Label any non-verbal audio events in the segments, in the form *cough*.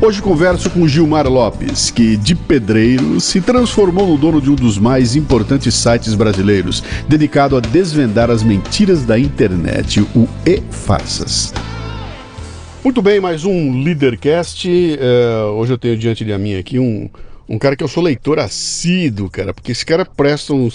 Hoje converso com Gilmar Lopes, que de pedreiro se transformou no dono de um dos mais importantes sites brasileiros, dedicado a desvendar as mentiras da internet, o E-Farsas. Muito bem, mais um Leadercast. É, hoje eu tenho diante de mim aqui um, um cara que eu sou leitor assíduo, cara, porque esse cara presta um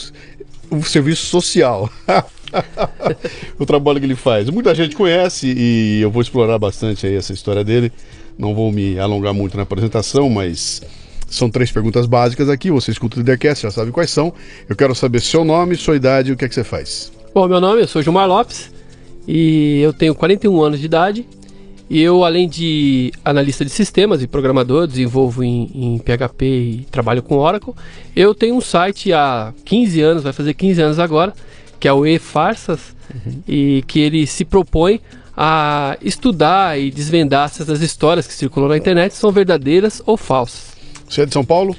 serviço social. *laughs* o trabalho que ele faz. Muita gente conhece e eu vou explorar bastante aí essa história dele. Não vou me alongar muito na apresentação, mas são três perguntas básicas aqui. Você escuta o Lidercast, já sabe quais são. Eu quero saber seu nome, sua idade e o que é que você faz. Bom, meu nome, eu sou Gilmar Lopes e eu tenho 41 anos de idade. E eu, além de analista de sistemas e programador, desenvolvo em, em, PHP e trabalho com Oracle. Eu tenho um site há 15 anos, vai fazer 15 anos agora, que é o E-Farsas, uhum. e que ele se propõe a estudar e desvendar se essas histórias que circulam na internet são verdadeiras ou falsas. Você é de São Paulo?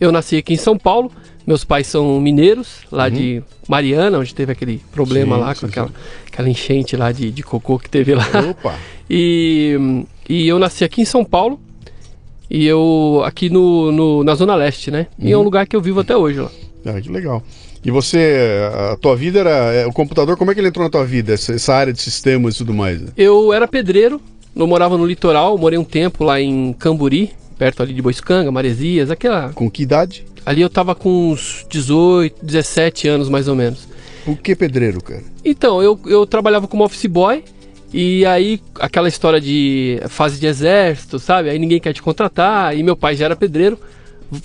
Eu nasci aqui em São Paulo. Meus pais são mineiros, lá uhum. de Mariana, onde teve aquele problema sim, lá com sim, aquela, sim. aquela enchente lá de, de cocô que teve lá. Opa! *laughs* E, e eu nasci aqui em São Paulo. E eu aqui no, no na Zona Leste, né? Uhum. E é um uhum. lugar que eu vivo até hoje lá. Ah, que legal. E você, a tua vida era. É, o computador, como é que ele entrou na tua vida? Essa, essa área de sistemas e tudo mais? Eu era pedreiro, eu morava no litoral, morei um tempo lá em Camburi, perto ali de Boiscanga, Maresias, aquela. Com que idade? Ali eu tava com uns 18, 17 anos mais ou menos. Por que pedreiro, cara? Então, eu, eu trabalhava como office boy. E aí, aquela história de fase de exército, sabe? Aí ninguém quer te contratar. E meu pai já era pedreiro.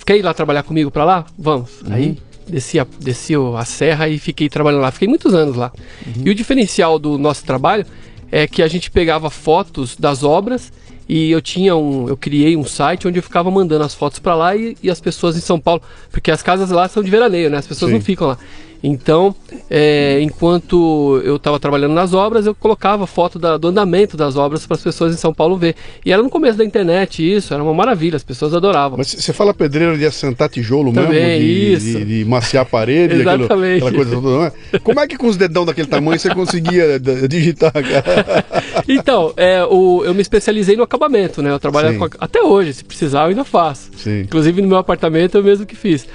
Quer ir lá trabalhar comigo pra lá? Vamos. Uhum. Aí desci a, desci a serra e fiquei trabalhando lá. Fiquei muitos anos lá. Uhum. E o diferencial do nosso trabalho é que a gente pegava fotos das obras e eu tinha um, eu criei um site onde eu ficava mandando as fotos para lá e, e, as pessoas em São Paulo, porque as casas lá são de veraneio, né? As pessoas Sim. não ficam lá. Então, é, enquanto eu estava trabalhando nas obras, eu colocava foto da, do andamento das obras para as pessoas em São Paulo ver. E era no começo da internet isso, era uma maravilha, as pessoas adoravam. Mas você fala pedreiro de assentar tijolo Também, mesmo? De, isso. De, de maciar a parede, Exatamente. Aquilo, aquela coisa toda. É? Como é que com os dedão daquele tamanho você conseguia digitar, cara? *laughs* então, é, o, eu me especializei no acabamento, né? Eu trabalho com, até hoje, se precisar, eu ainda faço. Sim. Inclusive no meu apartamento eu mesmo que fiz.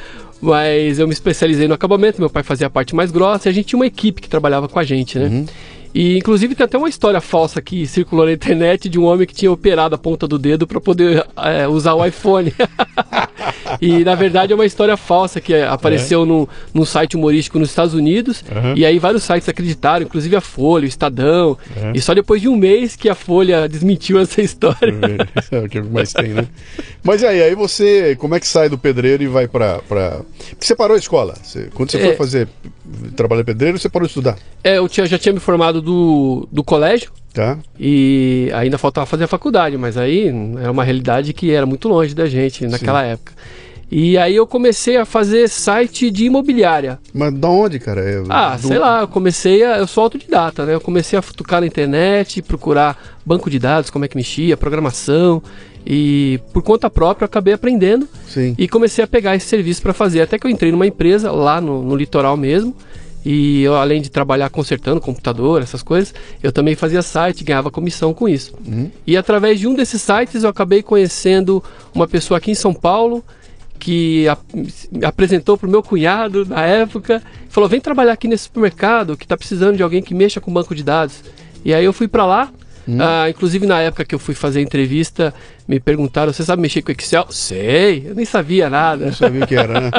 Mas eu me especializei no acabamento, meu pai fazia a parte mais grossa e a gente tinha uma equipe que trabalhava com a gente, né? Uhum. E inclusive tem até uma história falsa que circulou na internet de um homem que tinha operado a ponta do dedo para poder é, usar o iPhone. *laughs* e na verdade é uma história falsa que apareceu é. num, num site humorístico nos Estados Unidos. Uhum. E aí vários sites acreditaram, inclusive a Folha, o Estadão. Uhum. E só depois de um mês que a Folha desmentiu essa história. *laughs* É o que mais tem, né? Mas aí, aí você, como é que sai do pedreiro e vai para. Pra... Você parou a escola? Você, quando você é... foi fazer trabalho pedreiro, você parou de estudar? É, eu tinha, já tinha me formado do, do colégio. Tá. E ainda faltava fazer a faculdade, mas aí era uma realidade que era muito longe da gente naquela Sim. época. E aí eu comecei a fazer site de imobiliária. Mas da onde, cara? Eu, ah, do... sei lá, eu comecei a. Eu sou autodidata, né? Eu comecei a futucar na internet, procurar banco de dados, como é que mexia, programação. E por conta própria eu acabei aprendendo Sim. e comecei a pegar esse serviço para fazer. Até que eu entrei numa empresa lá no, no litoral mesmo E eu, além de trabalhar consertando computador, essas coisas, eu também fazia site, ganhava comissão com isso. Uhum. E através de um desses sites eu acabei conhecendo uma pessoa aqui em São Paulo que a, apresentou para o meu cunhado na época, falou: vem trabalhar aqui nesse supermercado que está precisando de alguém que mexa com banco de dados. E aí eu fui para lá. Ah, inclusive na época que eu fui fazer a entrevista, me perguntaram: você sabe mexer com Excel? Sei, eu nem sabia nada. Não sabia o que era, né?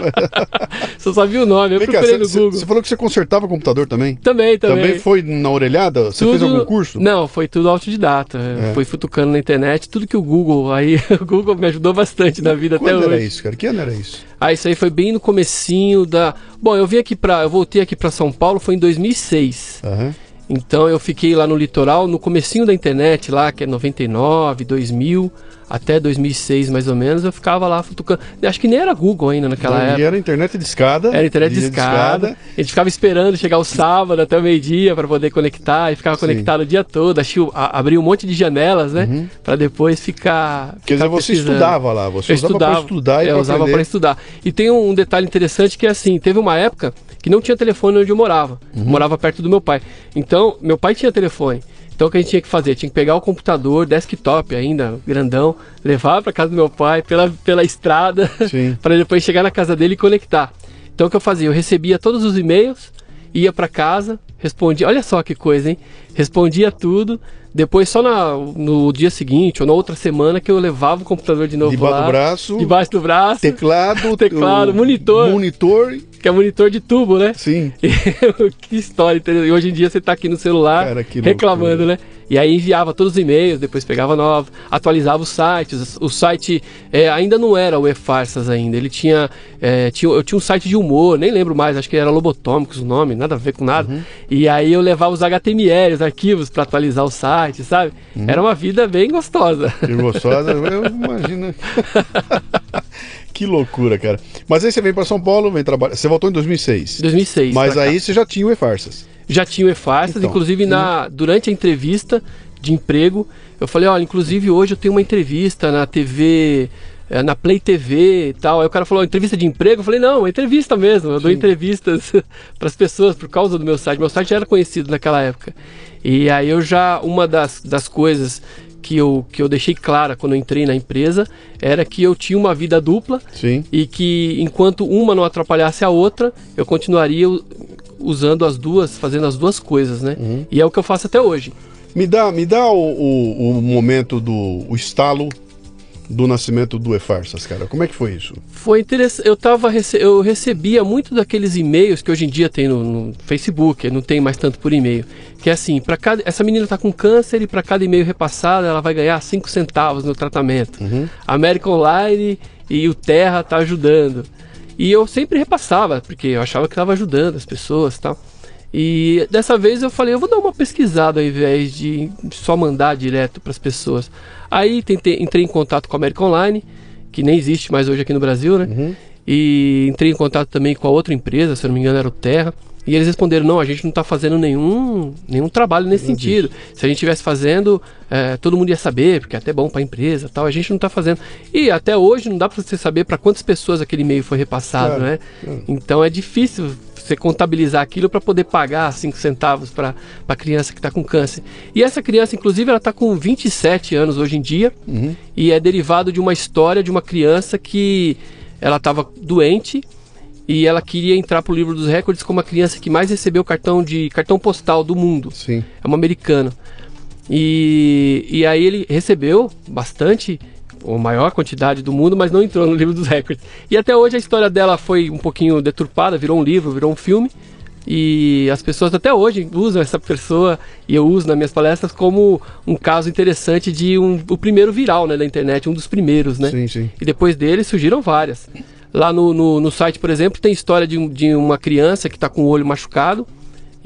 *laughs* Só sabia o nome, eu Vem cá, procurei você- no você Google. você falou que você consertava computador também? Também, também. Também foi na orelhada? Você fez Tudo- algum curso? Não, foi tudo autodidata. É. Fui futucando na internet, tudo que o Google, aí *laughs* o Google me ajudou bastante na vida até Quando era hoje. isso, cara? Que ano era isso? Ah, isso aí foi bem no comecinho da. Bom, eu vim aqui para, eu voltei aqui para São Paulo foi em 2006. Aham. Então eu fiquei lá no litoral, no comecinho da internet lá, que é 99, 2000, até 2006 mais ou menos, eu ficava lá futucando. Acho que nem era Google ainda naquela E época. era internet de escada. Era internet de escada. A gente ficava esperando chegar o sábado até o meio-dia para poder conectar e ficava Sim. Uhum. conectado o dia todo. Achei, a, abri um monte de janelas, né? Para depois ficar. Quer dizer, você estudava lá, você Eu usava estudava, para estudar e eu para usava para estudar. E tem um detalhe interessante que é assim, teve uma época que não tinha telefone onde eu morava. Uhum. Eu morava perto do meu pai. Então, meu pai tinha telefone. Então o que a gente tinha que fazer? Tinha que pegar o computador, desktop ainda, grandão, levar para casa do meu pai pela, pela estrada, *laughs* para depois chegar na casa dele e conectar. Então o que eu fazia? Eu recebia todos os e-mails, ia para casa, respondia. Olha só que coisa, hein? Respondia tudo. Depois, só na, no dia seguinte ou na outra semana, que eu levava o computador de novo Debaixo lá. do braço. Debaixo do braço. Teclado, *laughs* Teclado, monitor. Monitor, Que é monitor de tubo, né? sim. *laughs* que história, entendeu? E hoje em dia você tá aqui no celular Cara, reclamando, né? E aí enviava todos os e-mails, depois pegava novo, atualizava os sites. O site é, ainda não era o E-Farsas ainda. Ele tinha, é, tinha. Eu tinha um site de humor, nem lembro mais, acho que era Lobotômicos o nome, nada a ver com nada. Uhum. E aí eu levava os HTML, os arquivos para atualizar o site, sabe? Uhum. Era uma vida bem gostosa. Que gostosa, eu *laughs* imagino. *laughs* que loucura, cara. Mas aí você vem para São Paulo, vem trabalhar. Você voltou em 2006. 2006. Mas aí você já tinha o E-Farsas. já tinha o E-Farsas, Então, inclusive na, durante a entrevista de emprego, eu falei, olha, inclusive hoje eu tenho uma entrevista na TV, eh, na Play TV e tal. Aí o cara falou, entrevista de emprego? Eu falei, não, é entrevista mesmo, eu dou entrevistas *laughs* para as pessoas por causa do meu site. Meu site já era conhecido naquela época. E aí eu já, uma das, das coisas que eu, que eu deixei clara quando entrei na empresa era que eu tinha uma vida dupla Sim. e que enquanto uma não atrapalhasse a outra, eu continuaria usando as duas, fazendo as duas coisas, né? Uhum. E é o que eu faço até hoje. Me dá, me dá o, o, o momento do o estalo do nascimento do E-Farsas, cara. Como é que foi isso? Foi interessante. Eu tava rece- eu recebia muito daqueles e-mails que hoje em dia tem no, no Facebook, não tem mais tanto por e-mail. Que é assim, para cada essa menina tá com câncer e para cada e-mail repassado ela vai ganhar 5 centavos no tratamento. A América Online e o Terra tá ajudando. E eu sempre repassava, porque eu achava que estava ajudando as pessoas, e tal. E dessa vez eu falei, eu vou dar uma pesquisada ao invés de só mandar direto para as pessoas. Aí tentei, entrei em contato com a América Online, que nem existe mais hoje aqui no Brasil, né? E entrei em contato também com a outra empresa, se eu não me engano era o Terra. E eles responderam, não, a gente não está fazendo nenhum, nenhum trabalho nesse sentido. Se a gente estivesse fazendo, eh, todo mundo ia saber, porque é até bom para a empresa tal. A gente não está fazendo. E até hoje não dá para você saber para quantas pessoas aquele e-mail foi repassado, Claro, né? claro. Então é difícil você contabilizar aquilo para poder pagar 5 centavos para a criança que está com câncer. E essa criança, inclusive, ela está com 27 anos hoje em dia e é derivado de uma história de uma criança que ela estava doente e ela queria entrar para o livro dos recordes como a criança que mais recebeu cartão de cartão postal do mundo. Sim. É uma americana. E, e aí ele recebeu bastante, a maior quantidade do mundo, mas não entrou no livro dos recordes. E até hoje a história dela foi um pouquinho deturpada, virou um livro, virou um filme. E as pessoas até hoje usam essa pessoa, e eu uso nas minhas palestras, como um caso interessante de um, o primeiro viral né, da internet, um dos primeiros, né? Sim, sim. E depois dele surgiram várias. Lá no, no, no site, por exemplo, tem história de, de uma criança que está com o olho machucado.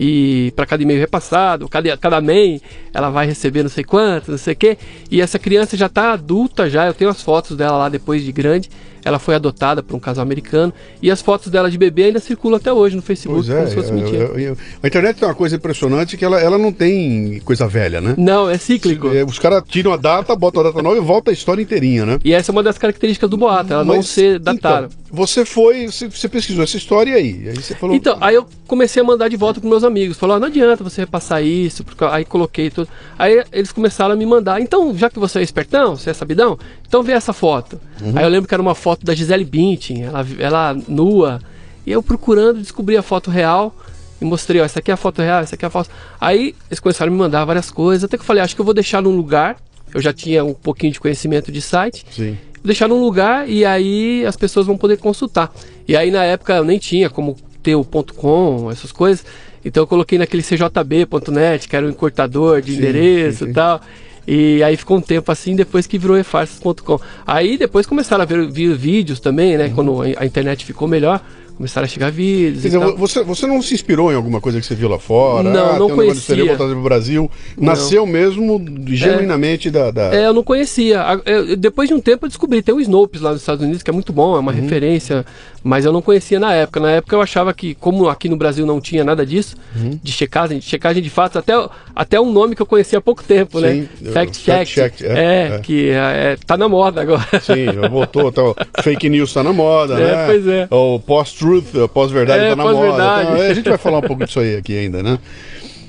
E para cada e-mail repassado, cada, cada MEI, ela vai receber não sei quanto, não sei o quê. E essa criança já está adulta já, eu tenho as fotos dela lá depois de grande. Ela foi adotada por um casal americano e as fotos dela de bebê ainda circulam até hoje no Facebook, é, fosse mentira. eu- eu- a internet tem uma coisa impressionante que ela, ela não tem coisa velha, né? Não, é cíclico. É, Os caras tiram a data, botam a data nova e volta a história inteirinha, né? E essa é uma das características do boato, ela não Mas, ser datada. Então, você foi, você, você pesquisou essa história e aí? Aí você falou. Então, aí eu comecei a mandar de volta pros meus amigos. Falou, "Ah, não adianta você repassar isso, porque aí coloquei tudo. Aí eles começaram a me mandar. Então, já que você é espertão, você é sabidão, então vê essa foto. Uhum. Aí eu lembro que era uma foto da Gisele Bündchen, ela, ela nua. E eu procurando, descobri a foto real e mostrei, ó, essa aqui é a foto real, essa aqui é a foto. Aí eles começaram a me mandar várias coisas, até que eu falei, acho que eu vou deixar num lugar. Eu já tinha um pouquinho de conhecimento de site Sim. deixar num lugar e aí as pessoas vão poder consultar. E aí na época eu nem tinha como ter o ponto .com, essas coisas. Então eu coloquei naquele cjb.net, que era o encurtador de Sim, endereço sim, sim. e tal. E aí ficou um tempo assim, depois que virou efarsas.com. Aí depois começaram a ver, vir vídeos também, né? Quando a a internet ficou melhor, começaram a chegar vídeos Uhum. Quer dizer, você, você não se inspirou em alguma coisa que você viu lá fora? Não, ah, não tem um conhecia. vou trazer pro Brasil. Nasceu mesmo genuinamente da. da- É, eu não conhecia. Eu- depois de um tempo eu descobri, tem o Snopes lá nos Estados Unidos, que é muito bom, é uma referência, mas eu não conhecia na época. Na época eu achava que, como aqui no Brasil não tinha nada disso, de checagem, de checagem de fatos, até, até um nome que eu conhecia há pouco tempo, Sim, né? o Fact Check. fact check, é, é, é. que é, tá na moda agora. Sim, voltou. Tá, o fake news tá na moda, *laughs* É, né? pois é. O post-truth, o pós-verdade É, tá na moda. pós-verdade. Então, a gente vai falar um pouco disso aí aqui ainda, né?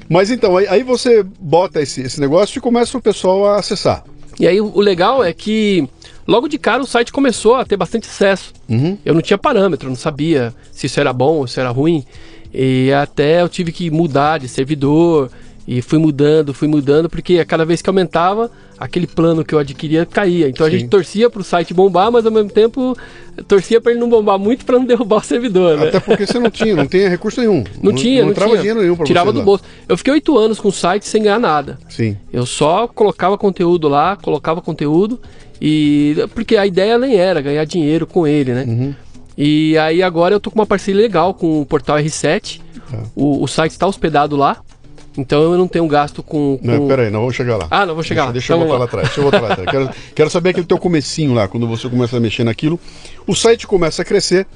Mas então, aí, aí você bota esse, esse negócio e começa o pessoal a acessar. E aí o legal é que logo de cara o site começou a ter bastante sucesso. Uhum. Eu não tinha parâmetro, não sabia se isso era bom ou se era ruim. E até eu tive que mudar de servidor e fui mudando, fui mudando, porque a cada vez que aumentava, aquele plano que eu adquiria caía. Então a Sim. gente torcia para o site bombar, mas ao mesmo tempo torcia para ele não bombar muito para não *laughs* derrubar o servidor, né? Até porque você não tinha, não tinha recurso nenhum. *laughs* Não, tinha, não, Não tinha. dinheiro nenhum pra Tirava do lá. bolso. Eu fiquei oito anos com o site sem ganhar nada. Sim. Eu só colocava conteúdo lá, colocava conteúdo e porque a ideia nem era ganhar dinheiro com ele, né? Uhum. E aí agora eu tô com uma parceria legal com o portal R7. Tá. O, o site está hospedado lá, então eu não tenho gasto com. com... Não, peraí, não vamos chegar lá. Ah, não vou chegar deixa, lá. Deixa eu Então voltar lá vamos atrás. Deixa eu voltar lá atrás. Quero, quero saber aquele teu comecinho lá, quando você começa a mexer naquilo. O site começa a crescer,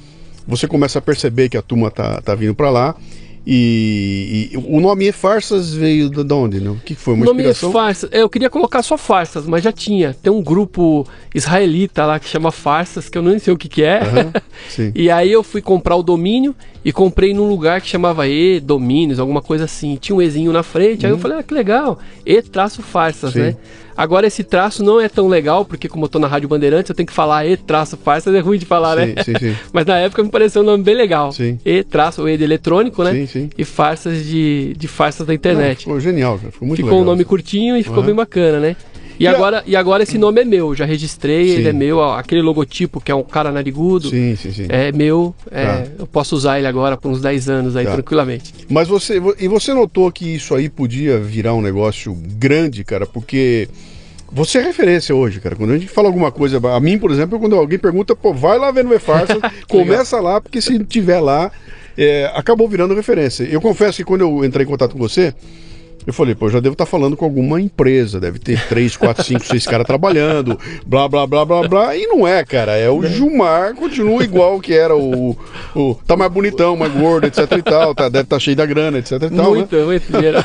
você começa a perceber que a turma tá, tá vindo pra lá. E, e o nome Farsas veio de de onde? Né? O que foi? O Uma nome é inspiração? Farsas. É, eu queria colocar só Farsas, mas já tinha. Tem um grupo israelita lá que chama Farsas, que eu nem sei o que, que é. *laughs* Sim. e aí eu fui comprar o domínio e comprei num lugar que chamava E Domínios, alguma coisa assim. Tinha um Ezinho na frente, aí eu falei, ah, que legal. E traço Farsas, Uhum. Sim. né? Agora esse traço não é tão legal, porque como eu tô na Rádio Bandeirantes, eu tenho que falar E traço *laughs* é ruim de falar, Sim, né? sim, sim. *laughs* Mas na época me pareceu um nome bem legal. Sim. E traço, o E de eletrônico, né? Sim, sim. E farsas de, de farsas da Não, internet. ficou genial, cara. Ficou muito ficou legal. um nome curtinho e ficou Uhum. bem bacana, né? E, E a- agora, e agora esse nome é meu, já registrei, Sim. ele é meu, aquele logotipo que é um cara narigudo, Sim, sim, sim. é meu, é, Tá. eu posso usar ele agora por uns 10 anos aí Tá. tranquilamente. Mas você. E você notou que isso aí podia virar um negócio grande, cara, porque. Você é referência hoje, cara. Quando a gente fala alguma coisa, a mim, por exemplo, quando alguém pergunta, pô, vai lá ver no E-Farsa, *laughs* começa lá, porque se tiver lá, é, acabou virando referência. Eu confesso que quando eu entrei em contato com você, eu falei, pô, eu já devo estar falando com alguma empresa, deve ter três, quatro, cinco, seis caras trabalhando, blá, blá, blá, blá, blá. E não é, cara. É o Gilmar, continua igual que era o. o tá mais bonitão, mais gordo, etc e tal. Tá, deve estar cheio da grana, etc e tal. né? muito, muito *laughs* dinheiro.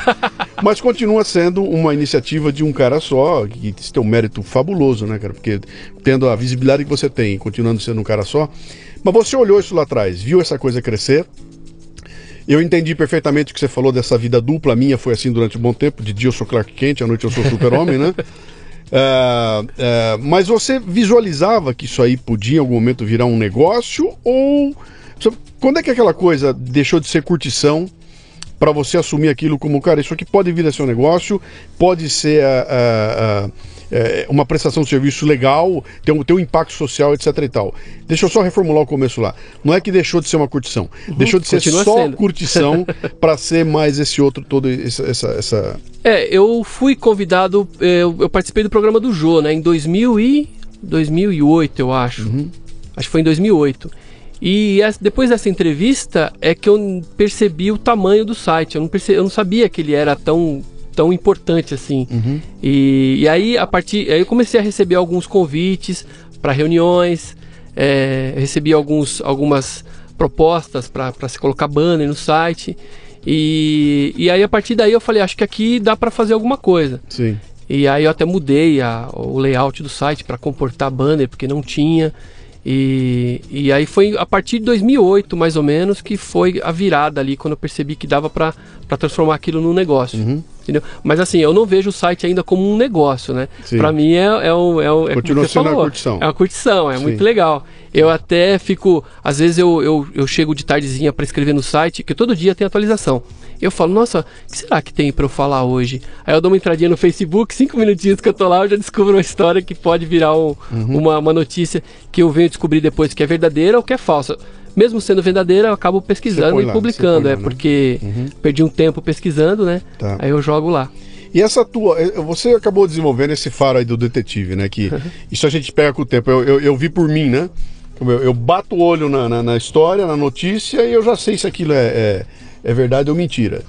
Mas continua sendo uma iniciativa de um cara só, que tem um mérito fabuloso, né, cara? Porque tendo a visibilidade que você tem, continuando sendo um cara só. Mas você olhou isso lá atrás, viu essa coisa crescer. Eu entendi perfeitamente o que você falou dessa vida dupla. A minha foi assim durante um bom tempo. De dia eu sou Clark Kent, à noite eu sou Super-Homem, né? *laughs* Ah, ah, mas você visualizava que isso aí podia em algum momento virar um negócio? Ou. Quando é que aquela coisa deixou de ser curtição para você assumir aquilo como, cara, isso aqui pode vir a ser um negócio, pode ser ah, ah, é, uma prestação de serviço legal, ter um, ter um impacto social, etc e tal. Deixa eu só reformular o começo lá. Não é que deixou de ser uma curtição, deixou de ser só sendo. curtição *laughs* para ser mais esse outro, todo essa, essa, essa- É, eu fui convidado, eu, eu participei do programa do Jô, né, em 2000 e 2008, eu acho. Uhum. Acho que foi em 2008. E depois dessa entrevista é que eu percebi o tamanho do site. Eu não, perce- eu não sabia que ele era tão, tão importante assim. Uhum. E, e aí, a partir. Aí eu comecei a receber alguns convites para reuniões. é, recebi alguns, algumas propostas para se colocar banner no site. E, e aí a partir daí eu falei, acho que aqui dá para fazer alguma coisa. Sim. E aí eu até mudei a, o layout do site para comportar banner, porque não tinha. E, e aí foi a partir de 2008, mais ou menos, que foi a virada ali, quando eu percebi que dava para transformar aquilo num negócio. Uhum. Entendeu? Mas assim, eu não vejo o site ainda como um negócio, né? Para mim é, é, um, é, um, é Continua sendo falou, uma curtição. É uma curtição, é Sim. muito legal. Eu até fico, às vezes eu, eu, eu chego de tardezinha para escrever no site, que todo dia tem atualização. Eu falo, nossa, o que será que tem para eu falar hoje? Aí eu dou uma entradinha no Facebook, cinco minutinhos que eu tô lá, eu já descubro uma história que pode virar um, uhum. uma, uma notícia que eu venho descobrir depois que é verdadeira ou que é falsa mesmo sendo verdadeira, eu acabo pesquisando e lá, publicando, é, lá, né? porque uhum. perdi um tempo pesquisando, né? Tá. Aí eu jogo lá. E essa tua, eh, você acabou desenvolvendo esse faro aí do detetive, né? Que *laughs* isso a gente pega com o tempo. Eu, eu, eu vi por mim, né? Eu, eu bato o olho na, na, na, história, na notícia, e eu já sei se aquilo é, é é verdade ou mentira.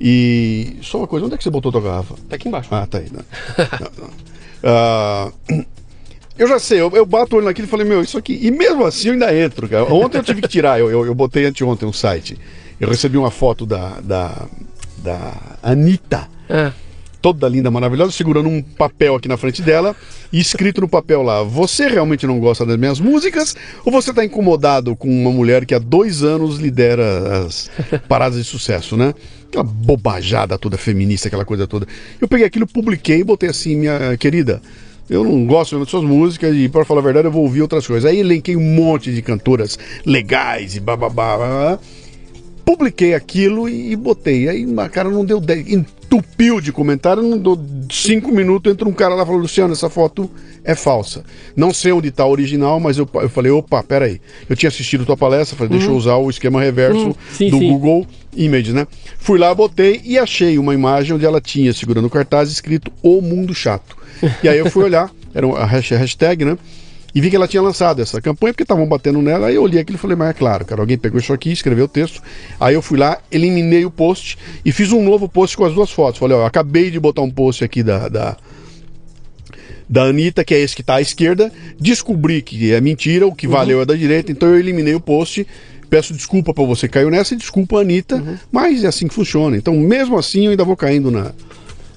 E só uma coisa, onde é que você botou a tua garrafa? Tá aqui embaixo. Ah, tá aí. Né? não, não. Uh, eu já sei, eu, eu bato o olho naquilo e falei, meu, isso aqui. E mesmo assim eu ainda entro, cara. Ontem eu tive que tirar, eu, eu, eu botei anteontem um site. Eu recebi uma foto da, da, da Anitta. É toda linda, maravilhosa, segurando um papel aqui na frente dela e escrito no papel lá: Você realmente não gosta das minhas músicas ou você está incomodado com uma mulher que há dois anos lidera as paradas de sucesso, né? Aquela bobajada toda feminista, aquela coisa toda. Eu peguei aquilo, publiquei e botei assim: Minha querida. Eu não gosto de suas músicas e, para falar a verdade, eu vou ouvir outras coisas. Aí elenquei um monte de cantoras legais e bababá publiquei aquilo e, botei. Aí, cara, não deu 10. Entupiu de comentário, não deu 5 minutos. Entra um cara lá e falou: Luciano, essa foto é falsa. Não sei onde está a original, mas eu, eu falei: opa, peraí. Eu tinha assistido tua palestra, falei: deixa eu uhum. usar o esquema reverso uhum. sim, do sim. Google Image, né? Fui lá, botei e achei uma imagem onde ela tinha, segurando o cartaz, escrito O Mundo Chato. E aí eu fui olhar, era a hashtag, né? E vi que ela tinha lançado essa campanha porque estavam batendo nela. Aí eu olhei aquilo e falei, mas é claro, cara, alguém pegou isso aqui, escreveu o texto. Aí eu fui lá, eliminei o post e fiz um novo post com as duas fotos. Falei, ó, acabei de botar um post aqui da, da, da Anitta, que é esse que está à esquerda. Descobri que é mentira, o que uhum. valeu é da direita, então eu eliminei o post. Peço desculpa para você que caiu nessa e desculpa Anitta, uhum. mas é assim que funciona. Então, mesmo assim, eu ainda vou caindo na,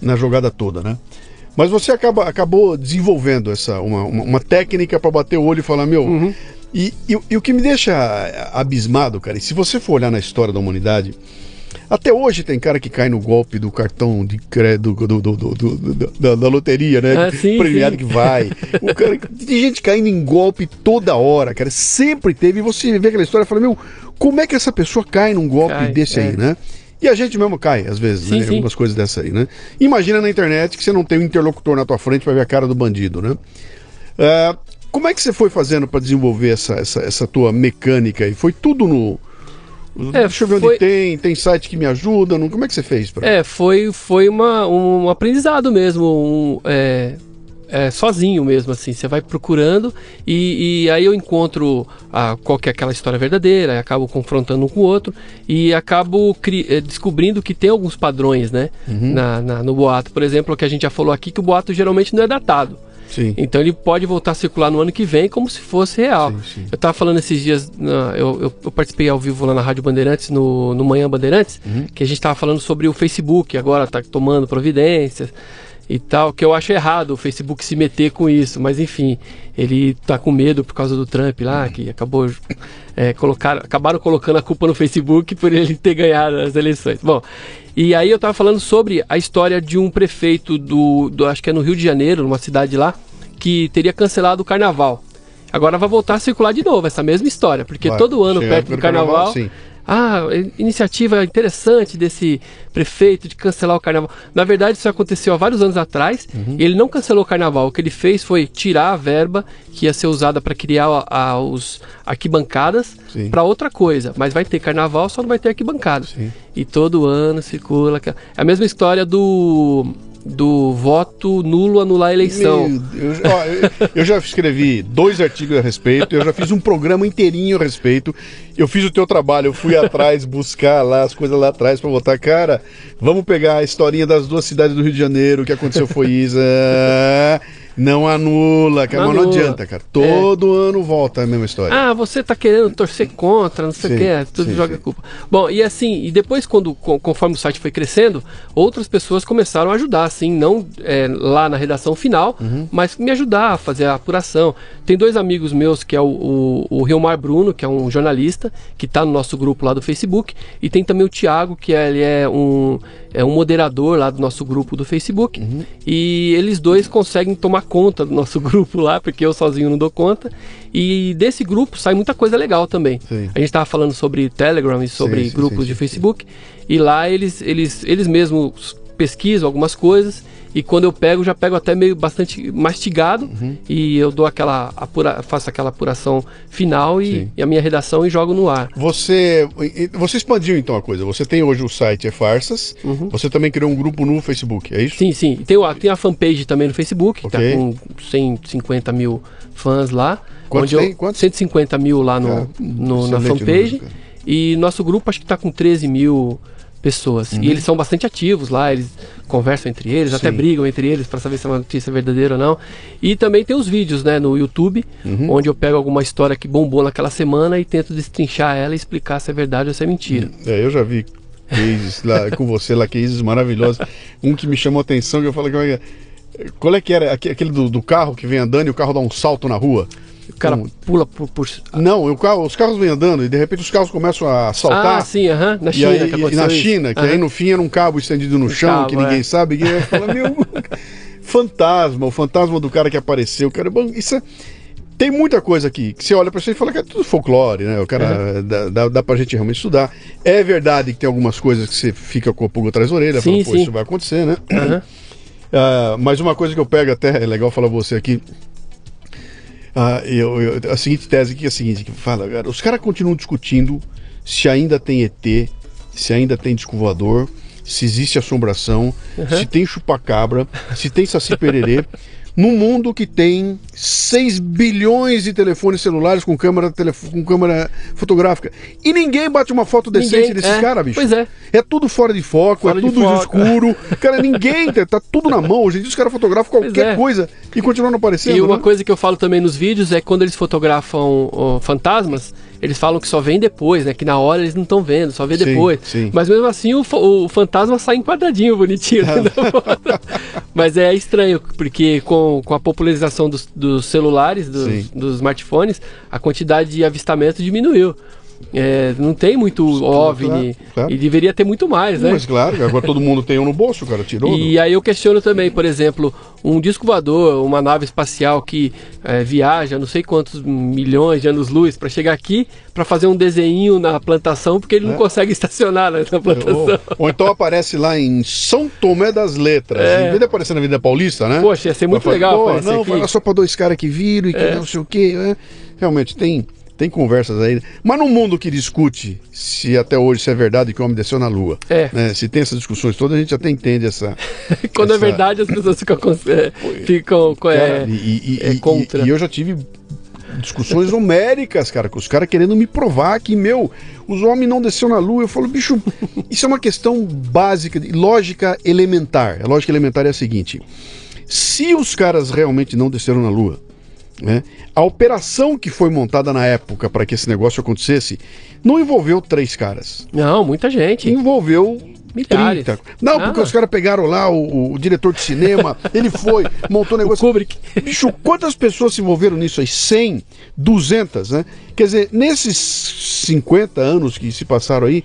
na jogada toda, né? Mas você acaba, acabou desenvolvendo essa uma, uma, uma técnica para bater o olho e falar, meu. Uhum. E, e, e, o que me deixa abismado, cara, e se você for olhar na história da humanidade, até hoje tem cara que cai no golpe do cartão de crédito do, do, do, da, da, loteria, né? Ah, sim, Premiado sim. que vai. O cara, tem gente caindo em golpe toda hora, cara. Sempre teve. E você vê aquela história e fala, meu, como é que essa pessoa cai num golpe cai, desse é. aí, né? E a gente mesmo cai, às vezes, sim, né? Sim. Algumas coisas dessa aí, né? Imagina na internet que você não tem um interlocutor na tua frente para ver a cara do bandido, né? Uh, como é que você foi fazendo para desenvolver essa, essa, essa tua mecânica aí? Foi tudo no. É, Deixa eu ver foi... onde tem, tem site que me ajuda. Não... Como é que você fez? Pra... É, foi, foi uma, um aprendizado mesmo. Um, é é, sozinho mesmo, assim. Você vai procurando e, e aí eu encontro a, qual que é aquela história verdadeira, acabo confrontando um com o outro e acabo é, descobrindo que tem alguns padrões, né? Uhum. Na, na, no boato. Por exemplo, o que a gente já falou aqui, que o boato geralmente não é datado. Sim. Então ele pode voltar a circular no ano que vem como se fosse real. Sim, sim. Eu estava falando esses dias, eu, eu, eu, participei ao vivo lá na Rádio Bandeirantes, no, no Manhã Bandeirantes, uhum. que a gente estava falando sobre o Facebook, agora está tomando providências e tal, que eu acho errado o Facebook se meter com isso, mas enfim, ele tá com medo por causa do Trump lá, que acabou é, colocar, acabaram colocando a culpa no Facebook por ele ter ganhado as eleições. Bom, e aí eu tava falando sobre a história de um prefeito do, do acho que é no Rio de Janeiro, numa cidade lá, que teria cancelado o carnaval. Agora vai voltar a circular de novo essa mesma história, porque vai, todo ano perto do carnaval, carnaval ah, iniciativa interessante desse prefeito de cancelar o carnaval. Na verdade, isso aconteceu há vários anos atrás. Uhum. ele não cancelou o carnaval. O que ele fez foi tirar a verba que ia ser usada para criar a, a, os arquibancadas para outra coisa. Mas vai ter carnaval, só não vai ter arquibancada. Sim. E todo ano circula. É a mesma história do do voto nulo anular a eleição. Meu, eu, eu, eu, já escrevi dois artigos a respeito, eu já fiz um programa inteirinho a respeito eu fiz o teu trabalho, eu fui atrás *laughs* buscar lá as coisas lá atrás pra botar. Cara, vamos pegar a historinha das duas cidades do Rio de Janeiro, o que aconteceu foi isso. É, não anula, cara, Não mas não adianta, cara. Todo ano volta a mesma história. Ah, você tá querendo torcer contra, não sei o que, é, tudo sim, joga sim. culpa. Bom, e assim, e depois, quando, co- conforme o site foi crescendo, outras pessoas começaram a ajudar, assim, não é, lá na redação final, Uhum. mas me ajudar a fazer a apuração. Tem dois amigos meus, que é o, o, o Riomar Bruno, que é um jornalista, que tá no nosso grupo lá do Facebook, e tem também o Thiago, que é, ele é um, é um moderador lá do nosso grupo do Facebook, Uhum. e eles dois conseguem tomar conta do nosso *laughs* grupo lá, porque eu sozinho não dou conta. E desse grupo sai muita coisa legal também. Sim. A gente estava falando sobre Telegram e sobre Sim, grupos sim, de Facebook. E lá eles, eles, eles mesmos pesquisam algumas coisas. E quando eu pego, já pego até meio bastante mastigado. Uhum. E eu dou aquela apura, faço aquela apuração final e, e a minha redação e jogo no ar. Você, você expandiu então a coisa. Você tem hoje o site É Farsas. Você também criou um grupo no Facebook, é isso? Sim, sim. Tem, tem a fanpage também no Facebook, que Ok. tá com 150 mil fãs lá. Quantos onde tem? Eu, Quantos? 150 mil lá no, Ah, no- na fanpage. e nosso grupo acho que tá com 13 mil pessoas. Uhum. E eles são bastante ativos lá, eles conversam entre eles, até Sim. brigam entre eles para saber se é uma notícia verdadeira ou não. E também tem os vídeos, né, no YouTube, Uhum. onde eu pego alguma história que bombou naquela semana e tento destrinchar ela e explicar se é verdade ou se é mentira. É, eu já vi cases lá *laughs* com você lá, cases maravilhosos. Um que me chamou a atenção, que eu falei, é que é? Qual é que era? Aque- Aquele do, do carro que vem andando e o carro dá um salto na rua? O cara Um- pula por, por... Não, o os carros vêm andando e de repente os carros começam a saltar. Ah, sim, aham, na E, China aí, que e na isso. China, que Aham. aí no fim era um cabo estendido no chão, cabo, que ninguém é. sabe. Que *laughs* fala, meu, fantasma, o fantasma do cara que apareceu. Cara, bom, isso é- tem muita coisa aqui que você olha pra você e fala que é tudo folclore, né? O cara dá, dá, dá pra gente realmente estudar. É verdade que tem algumas coisas que você fica com a pulga atrás da orelha, Sim, fala, pô, sim. isso vai acontecer, né? Aham. *clears throat* Ah, mas uma coisa que eu pego até, é legal falar você aqui. Ah, eu, eu- a seguinte tese aqui é a seguinte, que fala, cara, os caras continuam discutindo se ainda tem ET, se ainda tem disco voador, se existe assombração, se tem chupacabra, se tem saci pererê, *laughs* num mundo que tem 6 bilhões de telefones celulares com câmera, com câmera fotográfica. E ninguém bate uma foto decente Ninguém, desses é, caras, bicho. pois é. É tudo fora de foco, Fora é tudo foco. escuro. Cara, ninguém, tá, tá tudo na mão. Hoje em dia os caras fotografam qualquer é. coisa e continuam não aparecendo. E uma né? coisa que eu falo também nos vídeos é que quando eles fotografam ó, fantasmas, eles falam que só vem depois, né? Que na hora eles não estão vendo, só vê Sim, depois. sim. Mas mesmo assim o, o fantasma sai enquadradinho, bonitinho. né, foto. *laughs* Mas é estranho, porque com, com a popularização dos, dos celulares, dos, dos smartphones, a quantidade de avistamento diminuiu. É, não tem muito OVNI claro. e deveria ter muito mais, né? Mas claro, agora todo mundo tem um no bolso, o cara tirou. E aí eu questiono também, por exemplo, um disco voador, uma nave espacial que eh, viaja não sei quantos milhões de anos-luz para chegar aqui para fazer um desenho na plantação porque ele não consegue *laughs* estacionar né, na plantação. Ou, ou então aparece lá em São Tomé das Letras, É. em vez de aparecer na Vida Paulista, né? Poxa, ia ser muito legal "Pô, aparecer Não, aqui." fala só pra dois caras que viram e que É. não sei o quê. né? Realmente, tem, tem conversas aí. Mas num mundo que discute se até hoje se é verdade que o homem desceu na Lua, É. né? se tem essas discussões todas, a gente até entende essa... *laughs* Quando é essa- verdade as pessoas ficam, com- ficam com- Cara, é, e, e- é e- contra. e eu já tive discussões homéricas, cara, com os caras querendo me provar que, meu, os homens não desceu na lua. Eu falo, bicho, isso é uma questão básica, de lógica elementar. A lógica elementar é a seguinte: se os caras realmente não desceram na lua, né, a operação que foi montada na época para que esse negócio acontecesse não envolveu três caras. Não, muita gente. Envolveu Milhares. 30. Não, porque Ah. os caras pegaram lá o, o diretor de cinema, *laughs* ele foi, montou um O negócio. Kubrick. Bicho, quantas pessoas se envolveram nisso aí? 100, 200, né? Quer dizer, nesses 50 anos que se passaram aí,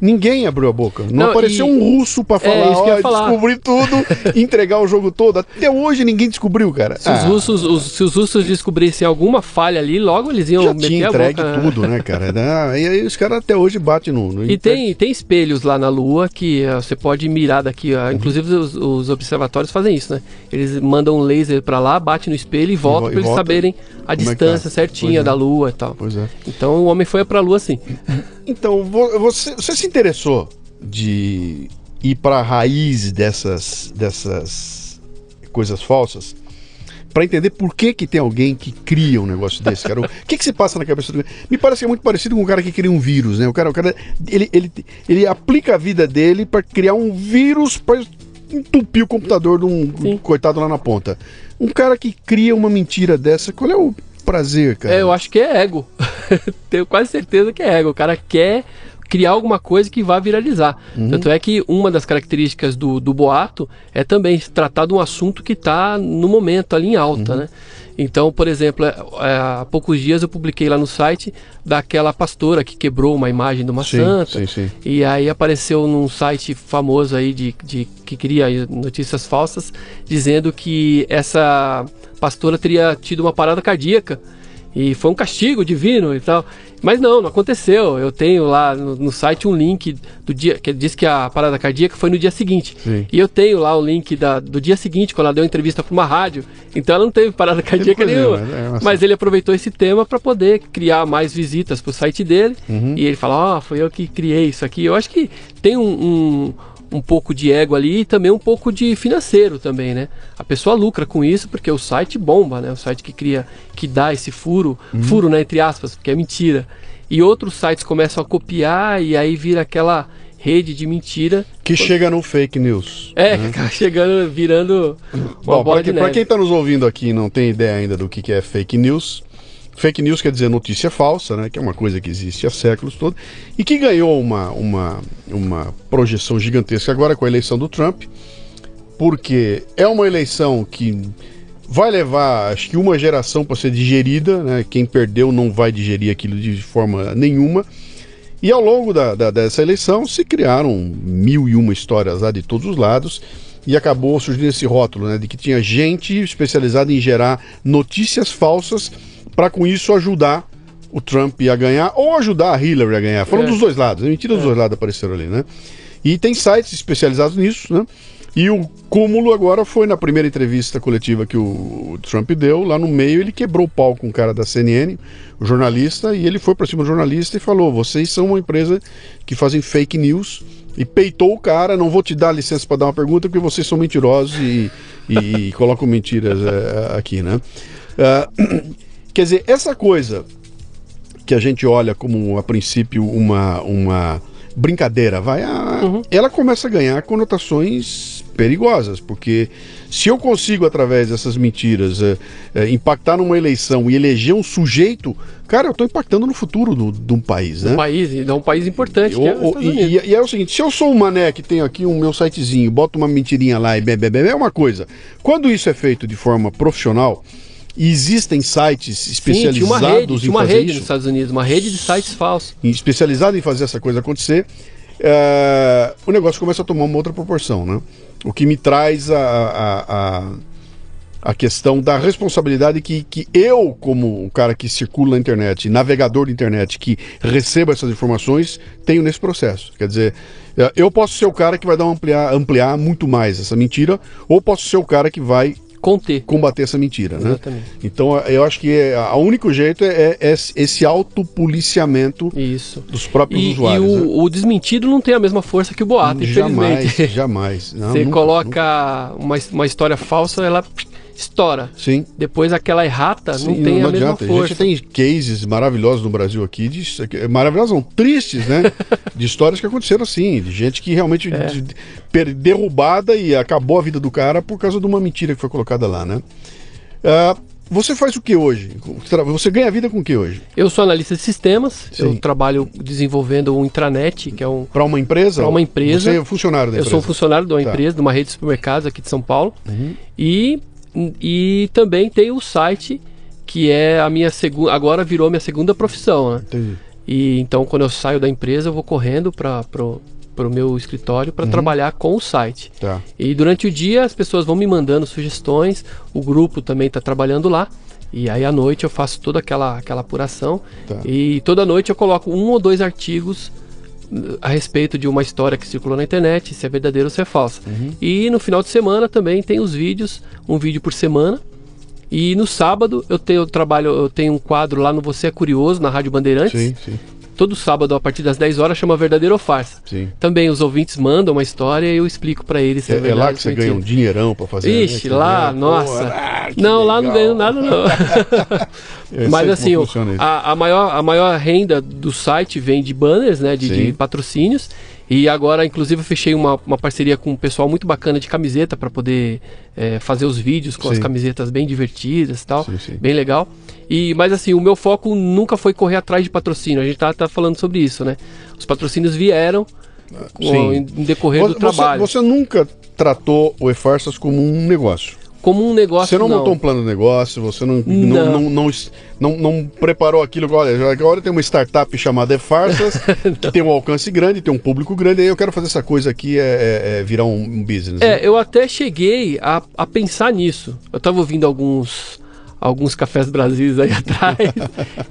ninguém abriu a boca. Não, Não, apareceu e- um russo pra É, falar, isso que eu ia falar. descobrir tudo, *laughs* entregar o jogo todo. Até hoje ninguém descobriu, cara. Se os, Ah, russos, os- se os russos descobrissem alguma falha ali, logo eles iam já meter tinha a entregue boca. né? tudo, né, cara? *laughs* Ah, E aí os caras até hoje batem no... no E tem, tem espelhos lá na Lua que eh, você pode mirar daqui. ó. Inclusive os, os observatórios fazem isso, né? Eles mandam um laser pra lá, bate no espelho e volta vo- pra eles volta. saberem a é que distância tá. certinha Pois é. da Lua e tal. Pois é. Então o homem foi pra Lua sim. *laughs* Então, vo- você, você se interessou de ir para a raiz dessas, dessas coisas falsas? para entender por que que tem alguém que cria um negócio desse, cara. O *laughs* que que se passa na cabeça do Me parece que é muito parecido com um cara que cria um vírus, né? O cara, o cara ele, ele, ele aplica a vida dele para criar um vírus para entupir o computador de um Sim. coitado lá na ponta. Um cara que cria uma mentira dessa, qual é o prazer, cara? É, eu acho que é ego. *laughs* Tenho quase certeza que é ego. O cara quer criar alguma coisa que vá viralizar. Uhum. Tanto é que uma das características do, do boato é também tratar de um assunto que está no momento ali em alta, Uhum. né? Então, por exemplo, é, é, há poucos dias eu publiquei lá no site daquela pastora que quebrou uma imagem de uma Sim, santa. sim, sim. E aí apareceu num site famoso aí de, de que cria notícias falsas, dizendo que essa pastora teria tido uma parada cardíaca e foi um castigo divino e tal. Mas não, não aconteceu. Eu tenho lá no, no site um link do dia que diz que a parada cardíaca foi no dia seguinte. Sim. E eu tenho lá o link da, do dia seguinte, quando ela deu entrevista para uma rádio. Então ela não teve parada cardíaca é, nenhuma. mas é uma- mas ele aproveitou esse tema para poder criar mais visitas para o site dele. Uhum. E ele fala: Ó, foi eu que criei isso aqui. Eu acho que tem um, um, um pouco de ego ali e também um pouco de financeiro também, né? A pessoa lucra com isso porque o site bomba, né? O site que cria, que dá esse furo, Uhum. furo, né? Entre aspas, porque é mentira. E outros sites começam a copiar e aí vira aquela rede de mentira. Que chega no fake news. É, *laughs* que acaba chegando, virando Bom, para quem está nos ouvindo aqui e não tem ideia ainda do que, que é fake news, fake news quer dizer notícia falsa, né? Que é uma coisa que existe há séculos todo e que ganhou uma, uma, uma projeção gigantesca agora com a eleição do Trump, porque é uma eleição que vai levar, acho que uma geração para ser digerida, né? Quem perdeu não vai digerir aquilo de forma nenhuma. E ao longo da, da- dessa eleição se criaram mil e uma histórias lá de todos os lados e acabou surgindo esse rótulo, né, de que tinha gente especializada em gerar notícias falsas para com isso ajudar o Trump a ganhar ou ajudar a Hillary a ganhar. Foram É. dos dois lados, a mentira dos dois lados apareceram ali, né? E tem sites especializados nisso, né? E o cúmulo agora foi na primeira entrevista coletiva que o Trump deu, lá no meio ele quebrou o pau com o cara da CNN, o jornalista, e ele foi para cima do jornalista e falou: "Vocês são uma empresa que fazem fake news" e peitou o cara, não vou te dar licença para dar uma pergunta porque vocês são mentirosos e, e- colocam mentiras é, aqui, né? Ah, *clears throat* quer dizer, essa coisa que a gente olha como a princípio uma, uma brincadeira, vai, a- ela começa a ganhar conotações perigosas, porque se eu consigo através dessas mentiras eh, eh, impactar numa eleição e eleger um sujeito, cara, eu estou impactando no futuro do- de um país, né? Um país, e é um país importante, é O- o- e, e- e é o seguinte, se eu sou um mané que tenho aqui um meu sitezinho, boto uma mentirinha lá e bebe, bebe, é uma coisa. Quando isso é feito de forma profissional, e existem sites Sim, especializados tinha uma rede, em tinha uma fazer rede nos isso, Estados Unidos, uma rede de sites falsos. especializado em fazer essa coisa acontecer, é, o negócio começa a tomar uma outra proporção, né? O que me traz a, a, a, a questão da responsabilidade que, que eu, como o cara que circula na internet, navegador de internet, que receba essas informações, tenho nesse processo. Quer dizer, é, eu posso ser o cara que vai dar ampliar, ampliar muito mais essa mentira, ou posso ser o cara que vai Conter. combater essa mentira, né? Exatamente. Então eu acho que é, a- o único jeito é, é esse autopoliciamento Isso. dos próprios E, e usuários. né? o, o desmentido não tem a mesma força que o boato, jamais, infelizmente. jamais. *laughs* Não, Você nunca, coloca Uma, uma história falsa, ela estoura. Sim. Depois aquela errata Sim, não tem a mesma adianta. A força. gente tem cases maravilhosos no Brasil aqui, de, maravilhosos não, tristes, né? *laughs* de histórias que aconteceram assim, de gente que realmente É. de- per- derrubada e acabou a vida do cara por causa de uma mentira que foi colocada lá, né? Ah, você faz o que hoje? Você ganha vida com o que hoje? Eu sou analista de sistemas, Sim. eu trabalho desenvolvendo um intranet, que é um. Para uma empresa? Pra uma empresa. Você é funcionário da Eu empresa? sou um funcionário de uma Tá. Uhum. empresa, de uma rede de supermercados aqui de São Paulo. E, e também tenho o site, que é a minha segunda. Agora virou minha segunda profissão, né? Entendi. E então quando eu saio da empresa, eu vou correndo para pro, pro meu escritório Uhum. para trabalhar com o site. Tá. E durante o dia as pessoas vão me mandando sugestões, o grupo também está trabalhando lá. E aí à noite eu faço toda aquela, aquela apuração. Tá. E toda noite eu coloco um ou dois artigos a respeito de uma história que circulou na internet, se é verdadeiro ou se é falsa. Uhum. E no final de semana também tem os vídeos, um vídeo por semana. E no sábado eu tenho eu trabalho, eu tenho um quadro lá no Você é Curioso, na Rádio Bandeirantes Sim, sim. Todo sábado a partir das 10 horas chama Verdadeiro ou Farsa. Sim. Também os ouvintes mandam uma história e eu explico para eles se é, É, é lá que você é ganha um dinheirão pra fazer. Ixi, né? lá, Pô, nossa. ah, que não, lá não legal. ganho nada, não. *laughs* *laughs* Eu Mas assim, o- a, a maior, a maior renda do site vem de banners, né? De, de patrocínios. E agora, inclusive, eu fechei uma, uma parceria com um pessoal muito bacana de camiseta para poder é, fazer os vídeos com as Sim. camisetas bem divertidas e tal. Sim, sim. Bem legal. E, mas assim, o meu foco nunca foi correr atrás de patrocínio. A gente tá, tá falando sobre isso, né? Os patrocínios vieram com- sim. em decorrer Você, do trabalho. você nunca tratou o E-Farsas como um negócio. Como um negócio. Você não, montou um plano de negócio, você não, não, Não. não, não, não, não preparou aquilo. Olha, agora tem uma startup chamada E-Farsas, *laughs* que tem um alcance grande, tem um público grande, aí eu quero fazer essa coisa aqui, é, é- é virar um, um business. né? É, eu até cheguei a, a pensar nisso. Eu tava ouvindo alguns alguns cafés Brasis aí *laughs* atrás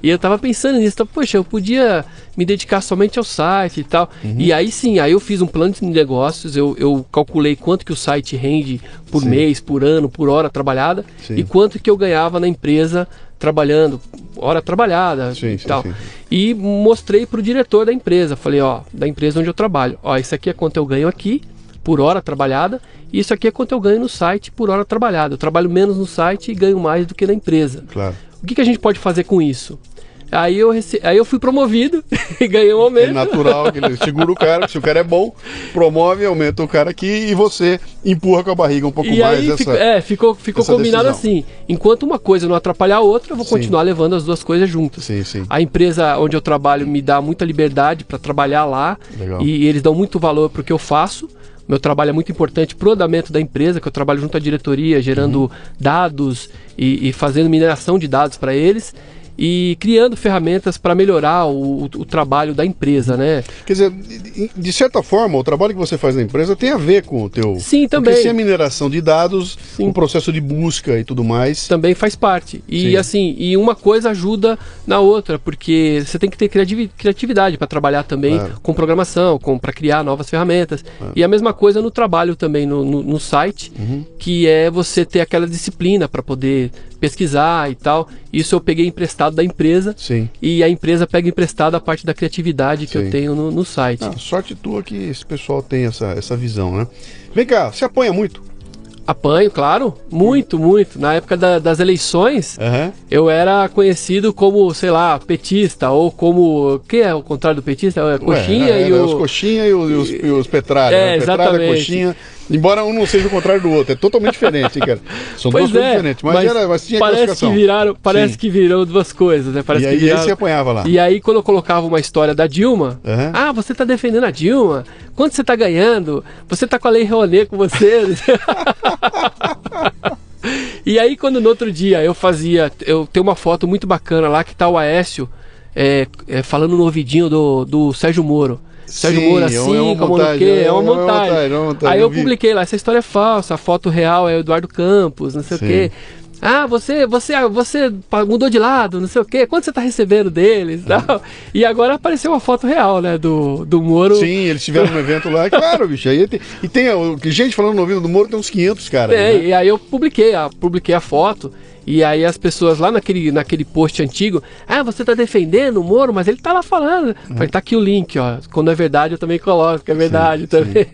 e eu tava pensando nisso. Então, poxa, eu podia me dedicar somente ao site e tal. Uhum. E aí sim, aí eu fiz um plano de negócios, eu, eu calculei quanto que o site rende por Sim. mês, por ano, por hora trabalhada Sim. e quanto que eu ganhava na empresa trabalhando, hora trabalhada Sim, e tal. E mostrei pro diretor da empresa, falei, ó, da empresa onde eu trabalho, ó, isso aqui é quanto eu ganho aqui por hora trabalhada, e isso aqui é quanto eu ganho no site por hora trabalhada. Eu trabalho menos no site e ganho mais do que na empresa. Claro. O que, que a gente pode fazer com isso? Aí eu, rece... aí eu fui promovido *laughs* e ganhei um É aumento. natural que ele segura o cara, se o cara é bom, promove, aumenta o cara aqui e você empurra com a barriga um pouco E mais aí essa. fico- é, ficou, ficou combinado decisão. assim. Enquanto uma coisa não atrapalhar a outra, eu vou Sim. continuar levando as duas coisas juntas. Sim, sim. A empresa onde eu trabalho me dá muita liberdade para trabalhar lá Legal. e eles dão muito valor para o que eu faço. Meu trabalho é muito importante para o andamento da empresa, que eu trabalho junto à diretoria, gerando Uhum. dados e, e fazendo mineração de dados para eles e criando ferramentas para melhorar o, o- trabalho da empresa, né? Quer dizer, de- certa forma, o trabalho que você faz na empresa tem a ver com o teu. Sim, também. Porque é mineração de dados, Sim. o processo de busca e tudo mais. também faz parte. E Sim. assim, e uma coisa ajuda na outra, porque você tem que ter criativi- criatividade para trabalhar também Claro. com programação, com para criar novas ferramentas. E a mesma coisa no trabalho também no, no, no site, Uhum. que é você ter aquela disciplina para poder pesquisar e tal. Isso eu peguei emprestado da empresa. Sim. E a empresa pega emprestado a parte da criatividade que Sim. eu tenho no, no site. Ah, sorte tua que esse pessoal tem essa, essa visão, né? Vem cá, você apanha muito? Apanho, claro, muito, muito. Na época da- das eleições, Aham. Eu era conhecido como, sei lá, petista, ou como. O que é o contrário do petista? É coxinha Ué, é, e é, o. Os coxinha e os, e os, e os petralha. É, né? Petralha, exatamente. coxinha. Embora um não seja o contrário do outro, é totalmente diferente, hein, cara. São Pois duas coisas é, diferentes. Mas, era, mas tinha parece que viraram, parece Sim. que virou duas coisas, né? Parece e que aí, aí viraram... você apanhava lá. E aí, quando eu colocava uma história da Dilma, Aham. ah, você tá defendendo a Dilma? Quanto você tá ganhando? Você tá com a Lei Rouanet com você? *laughs* e aí, quando no outro dia eu fazia, eu tenho uma foto muito bacana lá que tá o Aécio é, é, falando no ouvidinho do, do Sérgio Moro. Sérgio Sim, Moro é assim, uma como no montagem, quê? é É uma montagem. é uma montagem, Aí eu eu publiquei lá, essa história é falsa, a foto real é o Eduardo Campos, não sei o Sim. quê. Ah, você, você, você pa- mudou de lado, não sei o quê. Quanto você tá recebendo deles? Tal. E agora apareceu uma foto real, né? Do, do Moro. Sim, eles tiveram um evento lá. Claro, bicho. Aí tem, e tem o- gente falando no ouvido do Moro, tem uns 500 caras. É, né? e aí eu publiquei a, publiquei a foto. E aí as pessoas lá naquele, naquele post antigo, ah, você tá defendendo o Moro, mas ele tá lá falando. Falei, tá aqui o link, ó. Quando é verdade, eu também coloco, que é verdade também.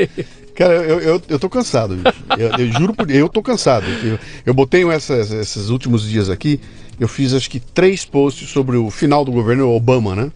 Cara, eu, eu, eu tô cansado. Eu, eu juro por eu tô cansado. Eu, eu botei essas, esses últimos dias aqui, eu fiz acho que três posts sobre o final do governo Obama, né?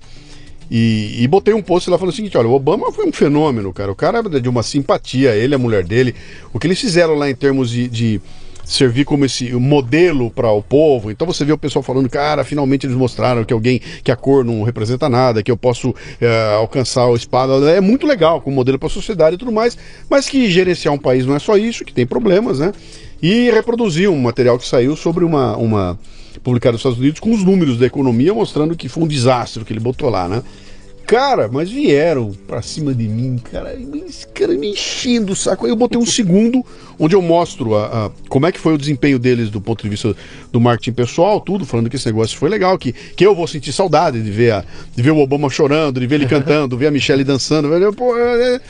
E, e botei um post lá falando o seguinte: olha, o Obama foi um fenômeno, cara. O cara é de uma simpatia, ele, a mulher dele. O que eles fizeram lá em termos de. de servir como esse modelo para o povo. Então você vê o pessoal falando, cara, finalmente eles mostraram que alguém que a cor não representa nada, que eu posso eh, alcançar o espada. É muito legal como modelo para a sociedade e tudo mais, mas que gerenciar um país não é só isso, que tem problemas, né? E reproduzir um material que saiu sobre uma, uma publicado nos Estados Unidos com os números da economia mostrando que foi um desastre o que ele botou lá, né? Cara, mas vieram pra cima de mim, cara, esse cara me enchendo o saco. Aí eu botei um *laughs* segundo onde eu mostro a, a- como é que foi o desempenho deles do ponto de vista do marketing pessoal, tudo, falando que esse negócio foi legal, que, que eu vou sentir saudade de ver, a, de ver o Obama chorando, de ver ele *laughs* cantando, ver a Michelle dançando. velho, pô, é- é-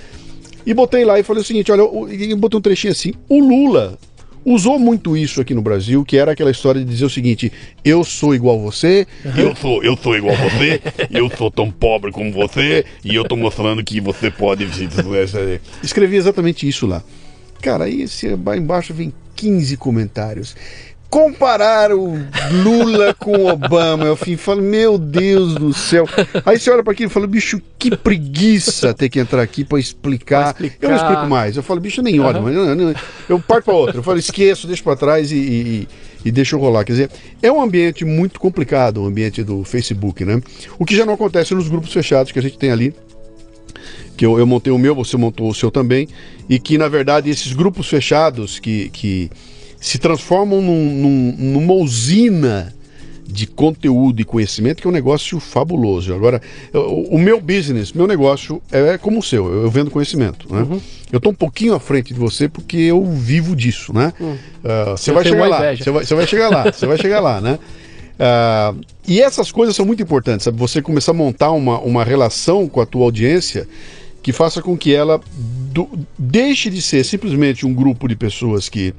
E botei lá e falei o seguinte: olha, eu, e botei um trechinho assim: o Lula. Usou muito isso aqui no Brasil, que era aquela história de dizer o seguinte: eu sou igual você, Eu sou, eu sou igual você, *laughs* eu sou tão pobre como você, e eu tô mostrando que você pode. *laughs* escrevi exatamente isso lá. Cara, aí embaixo vem 15 comentários. Comparar o Lula com o Obama, eu falo, meu Deus do céu. Aí você olha para aquilo e fala, bicho, que preguiça ter que entrar aqui para explicar. Pra explicar. Eu não explico mais. Eu falo, bicho, nem eu, eu- eu parto para outra. Eu falo, esqueço, deixo para trás e, e, e deixo rolar. Quer dizer, é um ambiente muito complicado, o ambiente do Facebook, né? O que já não acontece nos grupos fechados que a gente tem ali que eu, eu montei o meu, você montou o seu também, e que na verdade esses grupos fechados que, que se transformam num- num- numa usina de conteúdo e conhecimento, que é um negócio fabuloso. Agora, o, o meu business, meu negócio é como o seu, eu, eu vendo conhecimento. Né? Uhum. Eu estou um pouquinho à frente de você porque eu vivo disso. Né? Ah, você Hum. Eu vai chegar lá, você vai, vai chegar lá, você vai chegar lá, né? Ah, e essas coisas são muito importantes, sabe? Você começar a montar uma, uma relação com a tua audiência que faça com que ela do- deixe de ser simplesmente um grupo de pessoas que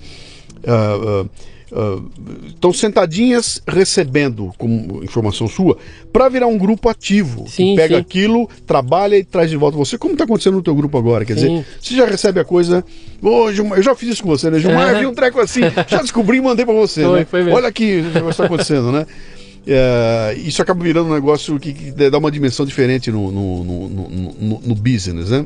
ah, ah, ah, estão sentadinhas recebendo como informação sua para virar um grupo ativo que Sim, pega sim. aquilo, trabalha e traz de volta você, como está acontecendo no teu grupo agora. Quer Sim. dizer, você já recebe a coisa. Ô, Gilmar, eu já fiz isso com você, né? Gilmar, vi um treco assim, já descobri e mandei para você. Foi, né? foi mesmo. Olha aqui o que está acontecendo, né? É, isso acaba virando um negócio que, que dá uma dimensão diferente no, no, no, no, no- no business, né?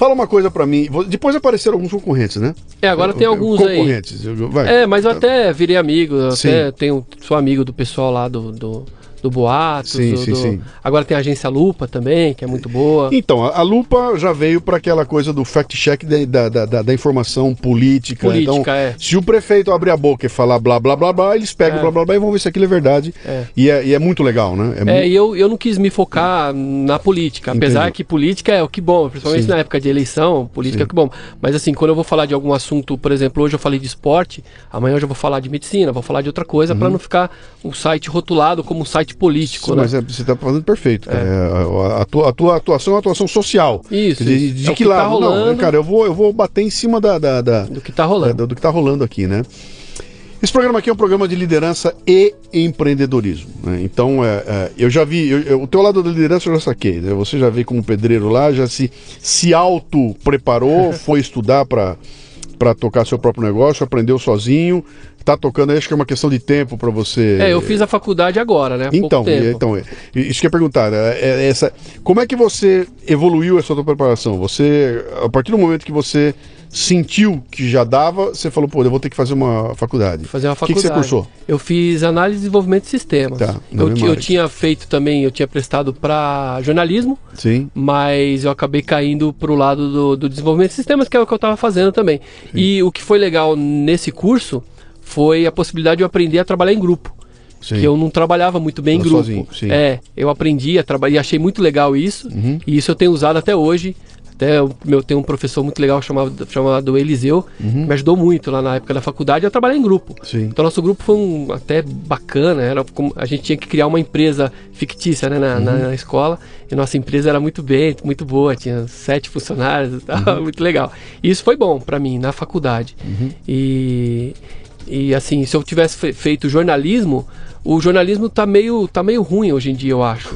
Fala uma coisa pra mim. Depois apareceram alguns concorrentes, né? É, agora tem alguns aí. concorrentes. É, mas eu até virei amigo, eu Sim. até tenho, sou amigo do pessoal lá do, do, do Boatos. Sim, do- sim, do- sim. Agora tem a agência Lupa também, que é muito boa. Então, a, a lupa já veio para aquela coisa do fact-check da, da, da, da informação política. Política, então, é. se o prefeito abrir a boca e falar blá blá blá blá, eles pegam É. blá blá blá e vão ver se aquilo é verdade. É. E, é, e é muito legal, né? É, mu- e eu, eu não quis me focar na política, apesar Entendi. que política é o que bom, principalmente Sim. na época de eleição, política Sim. é o que bom. Mas assim, quando eu vou falar de algum assunto, por exemplo, hoje eu falei de esporte, amanhã eu já vou falar de medicina, vou falar de outra coisa, pra não ficar um site rotulado como um site político, né? Mas é, você está fazendo perfeito. cara. É, a, tua, a tua atuação é uma atuação social. Isso, de É que que tá lado? não, rolando. cara, eu vou, eu vou bater em cima da, da, da- Do que tá rolando. é, do, do que está rolando aqui, né? Esse programa aqui é um programa de liderança e empreendedorismo. né? Então, é, é, eu já vi, eu- eu- o teu lado da liderança eu já saquei. né? Você já veio como pedreiro lá, já se, se auto-preparou, *laughs* foi estudar para para tocar seu próprio negócio, aprendeu sozinho, tá tocando, acho que é uma questão de tempo para você. É, eu fiz a faculdade agora, né? Há Então, então é, isso que eu ia perguntar? É- é essa, como é que você evoluiu essa tua preparação? Você, a partir do momento que você sentiu que já dava, você falou, pô, eu vou ter que fazer uma faculdade. fazer uma O que, que faculdade. você cursou? Eu fiz análise e desenvolvimento de sistemas. Tá, eu, ti- eu tinha feito também, eu tinha prestado para jornalismo, Sim. mas eu acabei caindo pro lado do, do desenvolvimento de sistemas, que é o que eu estava fazendo também. E o que foi legal nesse curso foi a possibilidade de eu aprender a trabalhar em grupo. Sim. Que eu não trabalhava muito bem em grupo. sozinho, sim. Uhum. É, eu aprendi a trabalhar e achei muito legal isso. E isso eu tenho usado até hoje. Até o meu tem um professor muito legal chamado, chamado Eliseu, Uhum. que me ajudou muito lá na época da faculdade a trabalhar em grupo. Sim. Então nosso grupo foi um, até bacana, era como, a gente tinha que criar uma empresa fictícia né, na, na- na escola, e nossa empresa era muito bem, muito boa, tinha sete funcionários e tal, *laughs* muito legal. E isso foi bom para mim na faculdade. E, e assim, se eu tivesse fe- feito jornalismo, o jornalismo tá meio, tá meio ruim hoje em dia, eu acho.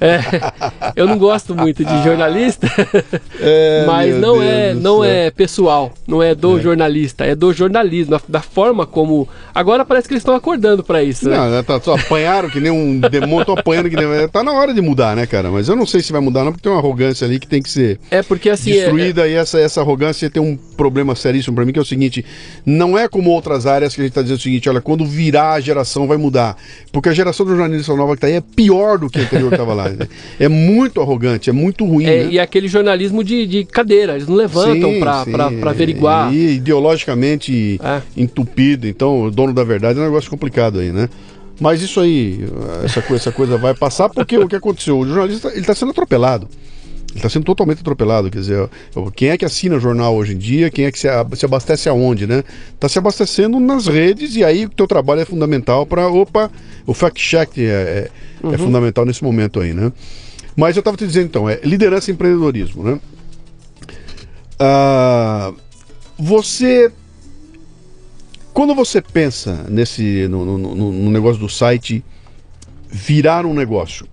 É, eu não gosto muito de jornalista, É, *laughs* mas não Deus é, não céu. é pessoal, não é do jornalista, é do jornalismo, da, forma como. Agora parece que eles estão acordando para isso. né? Não, né, tá, só apanharam que nem um demônio, estão apanhando que nem. Tá na hora de mudar, né, cara? Mas eu não sei se vai mudar, não, porque tem uma arrogância ali que tem que ser É porque assim. é- destruída e essa, essa arrogância tem um problema seríssimo pra mim, que é o seguinte: não é como outras áreas que a gente tá dizendo o seguinte, olha, quando virar a geração vai mudar. Porque a geração do jornalista nova que tá aí é pior do que a anterior que tava lá. Né? *laughs* É muito arrogante, é muito ruim. É, né? E aquele jornalismo de, de cadeira, eles não levantam pra- pra averiguar. E ideologicamente É. entupido, então o dono da verdade é um negócio complicado aí, né? Mas isso aí, essa coisa, essa coisa vai passar porque o que aconteceu? O jornalista ele está sendo atropelado. Ele está sendo totalmente atropelado. Quer dizer, quem é que assina jornal hoje em dia? Quem é que se, abastece aonde, né? Está se abastecendo nas redes e aí o teu trabalho é fundamental para. Opa, o fact-check é, é- é fundamental nesse momento aí, né? Mas eu estava te dizendo então, é liderança e empreendedorismo, né? Ah, você Quando você pensa nesse no- no- no negócio do site virar um negócio,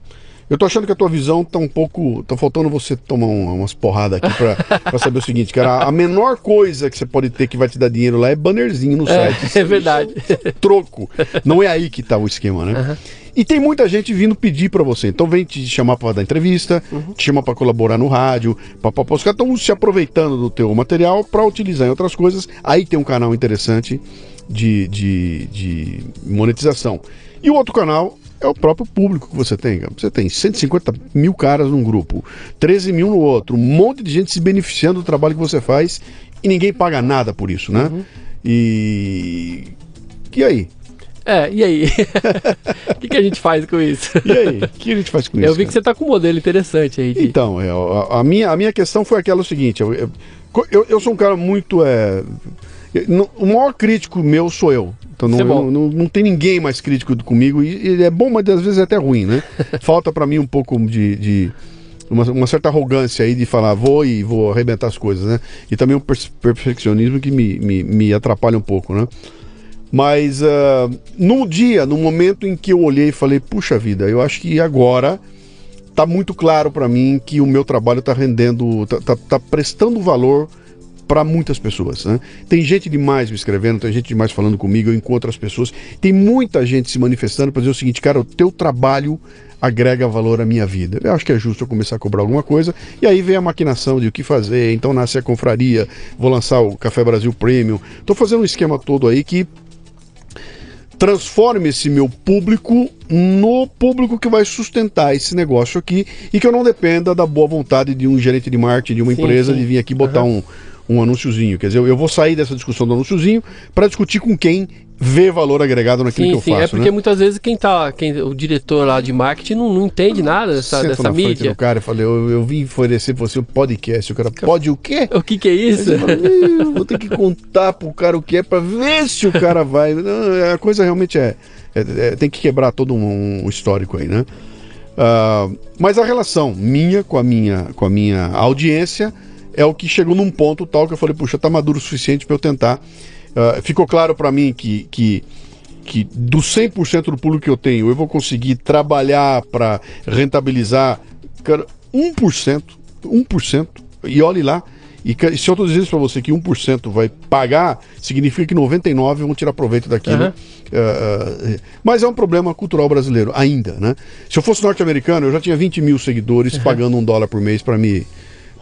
eu tô achando que a tua visão tá um pouco. tá faltando você tomar um- umas porradas aqui pra, *laughs* pra saber o seguinte, cara. A menor coisa que você pode ter que vai te dar dinheiro lá é bannerzinho no É, site. é verdade. troco. Não é aí que tá o esquema, né? E tem muita gente vindo pedir pra você. Então vem te chamar pra dar entrevista, te chamar pra colaborar no rádio, papapá. Os caras estão se aproveitando do teu material pra utilizar em outras coisas. Aí tem um canal interessante de, de, de monetização. E o outro canal é o próprio público que você tem. Você tem 150 mil caras num grupo, 13 mil no outro, um monte de gente se beneficiando do trabalho que você faz e ninguém paga nada por isso, né? E. E aí? É, e aí? O *laughs* que, que a gente faz com isso? E aí? O que a gente faz com isso? Eu vi que cara? você tá com um modelo interessante aí. De... Então, é, a, a minha, a minha questão foi aquela seguinte: eu, eu, eu- sou um cara muito. É, o maior crítico meu sou eu. Então não, é eu- não, não tem ninguém mais crítico do- comigo. E, e é bom, mas às vezes é até ruim, né? *laughs* Falta pra mim um pouco de. de- uma, uma certa arrogância aí de falar, vou e vou arrebentar as coisas, né? E também um perfeccionismo que me, me, me atrapalha um pouco, né? Mas num dia, no momento em que eu olhei e falei, puxa vida, eu acho que agora tá muito claro para mim que o meu trabalho tá rendendo, tá, tá- tá prestando valor para muitas pessoas, né? Tem gente demais me escrevendo, tem gente demais falando comigo, eu encontro as pessoas, tem muita gente se manifestando para dizer o seguinte, cara, o teu trabalho agrega valor à minha vida. Eu acho que é justo eu começar a cobrar alguma coisa, e aí vem a maquinação de o que fazer, então nasce a confraria, vou lançar o Café Brasil Premium. Tô fazendo um esquema todo aí que transforme esse meu público no público que vai sustentar esse negócio aqui e que eu não dependa da boa vontade de um gerente de marketing de uma Sim, empresa sim. de vir aqui botar um, um anúnciozinho. Quer dizer, eu, eu vou sair dessa discussão do anúnciozinho para discutir com quem vê valor agregado naquilo Sim, que eu sim. faço. é porque né? muitas vezes quem tá. Quem, o diretor lá de marketing não, não entende nada dessa, Sento dessa na frente mídia. do cara e falei, eu, eu vim oferecer pra você um podcast. O cara, pode o quê? O que, que é isso? "Ih, vou ter que contar pro cara o que é pra ver se o cara vai. Não, a coisa realmente é, é- é- tem que quebrar todo um, um histórico aí, né? Ah, mas a relação minha com a minha com a minha audiência é o que chegou num ponto tal que eu falei, puxa, tá maduro o suficiente pra eu tentar. Ah, ficou claro pra mim que, que que do 100% do público que eu tenho, eu vou conseguir trabalhar para rentabilizar cara, 1%, 1%, e olhe lá. E se eu estou dizendo para você que 1% vai pagar, significa que 99% vão tirar proveito daquilo. Ah, ah, mas é um problema cultural brasileiro, ainda, né? Se eu fosse norte-americano, eu já tinha 20 mil seguidores pagando um dólar por mês para me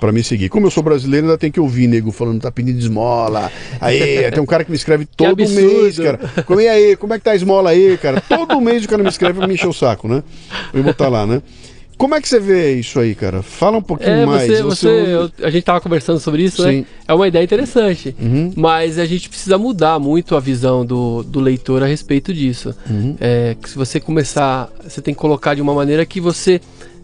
para me seguir. Como eu sou brasileiro, ainda tem que ouvir nego falando, tá pedindo esmola. Aí, *laughs* tem um cara que me escreve todo mês, cara. Como e aí, como é que tá a esmola aí, cara? Todo mês o cara me escreve pra me encher o saco, né? Vou botar lá, né? Como é que você vê isso aí, cara? Fala um pouquinho É, mais. você, você, eu- a gente tava conversando sobre isso, Sim. né? É uma ideia interessante. Uhum. Mas a gente precisa mudar muito a visão do, do leitor a respeito disso. Uhum. É, que se você começar, você tem que colocar de uma maneira que você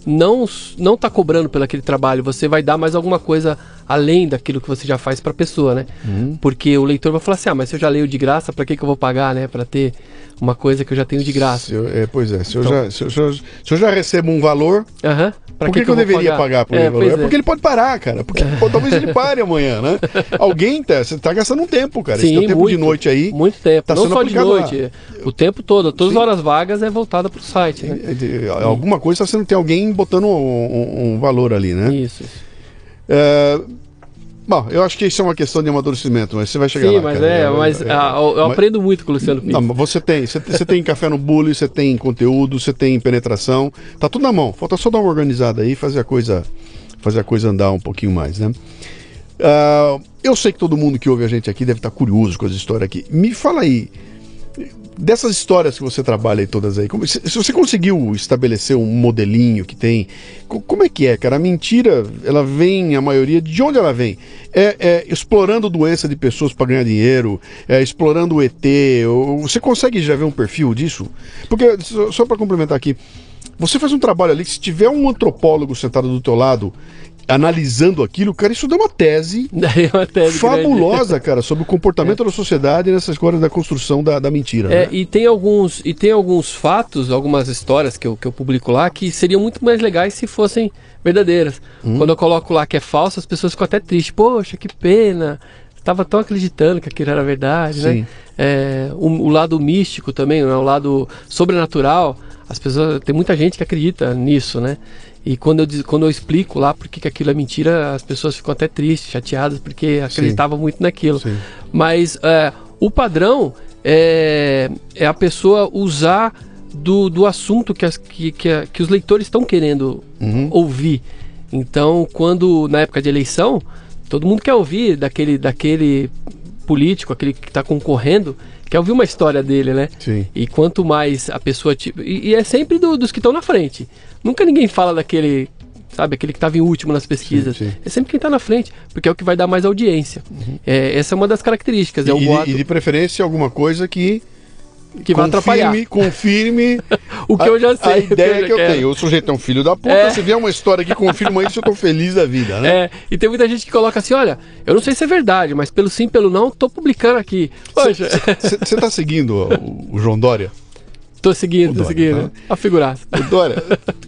não não tá cobrando pelo aquele trabalho, você vai dar mais alguma coisa além daquilo que você já faz para a pessoa, né? Uhum. Porque o leitor vai falar assim: "Ah, mas se eu já leio de graça, para que que eu vou pagar, né, para ter uma coisa que eu já tenho de graça?" Eu- é, pois é, se eu, Então- já, se, eu, se eu- se eu já recebo um valor, Aham. Pra por que, que eu, vou deveria pagar, por aquele valor? pois É porque ele pode parar, cara. Porque pô, talvez ele pare amanhã, né? *laughs* Alguém tá, você tá gastando um tempo, cara. Esse Sim, teu tempo de noite aí. Muito tempo. tá não só de aplicado lá. noite. O tempo todo. Todas Sim. as horas vagas é voltada pro site, né? é, Alguma coisa está sendo tem alguém botando um, um- um valor ali, né? Isso. isso. É, Bom, eu acho que isso é uma questão de amadurecimento, mas você vai chegar Sim, lá. mas cara. é, mas ah, eu, eu mas- aprendo muito com o Luciano Pires. Não, você tem, você, você tem café no bullying, você tem conteúdo, você tem penetração, tá tudo na mão. Falta só dar uma organizada aí, e fazer a coisa, fazer a coisa andar um pouquinho mais, né? Ah, eu sei que todo mundo que ouve a gente aqui deve estar curioso com as histórias aqui. Me fala aí dessas histórias que você trabalha aí todas aí. como- se, se você conseguiu estabelecer um modelinho que tem, co- como é que é, cara? A mentira, ela vem, a maioria, de onde ela vem? É, é explorando doença de pessoas para ganhar dinheiro, é explorando o ET. ou- Você consegue já ver um perfil disso? Porque, só, só para complementar aqui, você faz um trabalho ali que se tiver um antropólogo sentado do teu lado analisando aquilo, cara, isso dá uma tese *laughs* é uma tese grande. fabulosa, cara, sobre o comportamento *laughs* da sociedade nessas coisas da construção da, da mentira. É, né? e tem alguns e tem alguns fatos, algumas histórias que eu, que eu publico lá que seriam muito mais legais se fossem verdadeiras. Hum. Quando eu coloco lá que é falso, as pessoas ficam até tristes. Poxa, que pena. tava tão acreditando que aquilo era verdade, Sim. né? É, o, o lado místico também, né? o lado sobrenatural. As pessoas, tem muita gente que acredita nisso, né? E quando eu, quando eu explico lá por que aquilo é mentira, as pessoas ficam até tristes, chateadas, porque acreditavam muito naquilo. Sim. Mas é, o padrão é, é a pessoa usar do, do assunto que, as- que, que, que os leitores estão querendo Uhum. ouvir. Então, quando na época de eleição, todo mundo quer ouvir daquele, daquele político, aquele que está concorrendo, quer ouvir uma história dele, né? Sim. E quanto mais a pessoa. Tipo, e, e é sempre do- dos que estão na frente. Nunca ninguém fala daquele. Sabe, aquele que estava em último nas pesquisas. Sim, sim. É sempre quem está na frente, porque é o que vai dar mais audiência. É, essa é uma das características. É o Uhum. E, boato e de preferência alguma coisa que que vai atrapalhar. confirme, confirme *laughs* O que eu já sei. a o que ideia que eu, quero. tenho. O sujeito é um filho da puta, É. se vier uma história que confirma isso, eu tô feliz da vida, né? É, e tem muita gente que coloca assim, olha, eu não sei se é verdade, mas pelo sim, pelo não, tô publicando aqui. Poxa, Você tá seguindo o, o João Dória? Tô seguindo, tô Dória, seguindo. né? A figuraça. O Dória,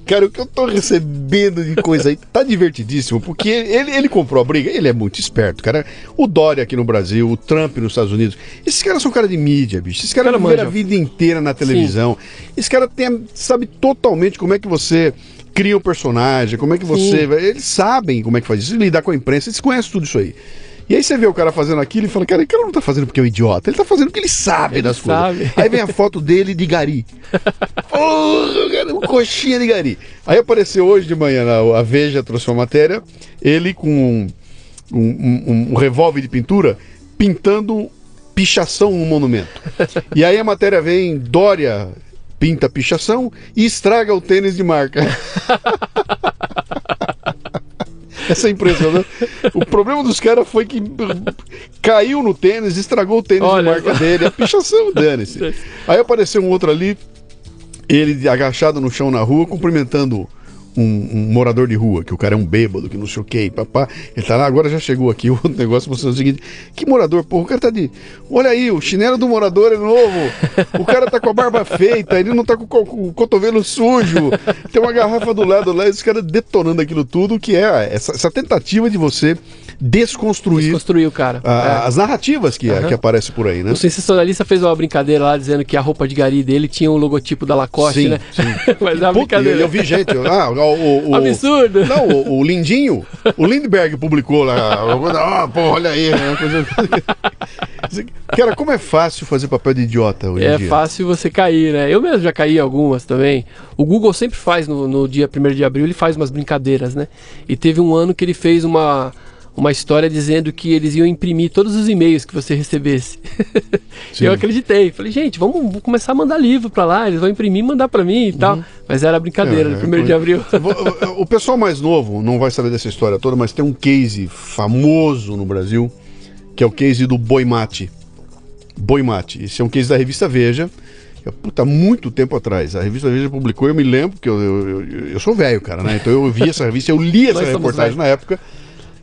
cara, o que eu tô recebendo de coisa aí tá divertidíssimo, porque ele, ele comprou a briga, ele é muito esperto, cara. O Dória aqui no Brasil, o Trump nos Estados Unidos, esses caras são cara de mídia, bicho. Esses caras Cara viveram a vida inteira na televisão. Esse cara tem, sabe totalmente como é que você cria o personagem, como é que você. Eles sabem como é que faz isso, lidar com a imprensa, eles conhecem tudo isso aí. E aí você vê o cara fazendo aquilo e fala, cara, o cara não tá fazendo porque é um idiota, ele tá fazendo porque ele sabe Ele das sabe. coisas. Aí vem a foto dele de gari. *laughs* Porra, cara, um coxinha de gari. Aí apareceu hoje de manhã, a Veja trouxe uma matéria, ele com um, um, um- um revólver de pintura pintando pichação no monumento. *laughs* E aí a matéria vem, Dória pinta pichação e estraga o tênis de marca. *laughs* Essa é impressionante. O problema dos caras foi que caiu no tênis, estragou o tênis Olha de marca dele. A pichação, dane-se. *laughs* Aí apareceu um outro ali, ele agachado no chão na rua, cumprimentando um, um morador de rua, que o cara é um bêbado, que não sei o papá. Ele tá lá, agora já chegou aqui *laughs* o negócio mostrando o seguinte: que morador, porra, o cara tá de. Olha aí, o chinelo do morador é novo, o cara tá com a barba feita, ele não tá com, com o cotovelo sujo, tem uma garrafa do lado lá, e os caras detonando aquilo tudo, que é essa, essa tentativa de você desconstruir Construiu o cara. a- É. as narrativas que, que aparecem por aí, né? O sensacionalista fez uma brincadeira lá dizendo que a roupa de gari dele tinha o logotipo da Lacoste, Sim, né? sim. *laughs* Mas é uma brincadeira. eu, eu vi gente. Ah, o, o- Absurdo. Não, o, o Lindinho, o Lindbergh publicou lá. *laughs* Ah, pô, olha aí. né, coisa- Cara, como é fácil fazer papel de idiota hoje em É dia. fácil você cair, né? Eu mesmo já caí em algumas também. O Google sempre faz no, no dia 1 de abril, ele faz umas brincadeiras, né? E teve um ano que ele fez uma, uma história dizendo que eles iam imprimir todos os e-mails que você recebesse. *laughs* Eu acreditei. Falei, gente, vamos, vamos começar a mandar livro pra lá, eles vão imprimir e mandar pra mim e tal. Mas era brincadeira, É, no é 1 de coisa- abril. *laughs* O- pessoal mais novo não vai saber dessa história toda, mas tem um case famoso no Brasil, que é o case do Boi Mate. Boi Mate. Esse é um case da revista Veja. que é, Puta, muito tempo atrás. A revista Veja publicou, eu me lembro, que eu, eu, eu- eu sou velho, cara, né? Então eu vi essa revista, eu li *laughs* essa reportagem na época.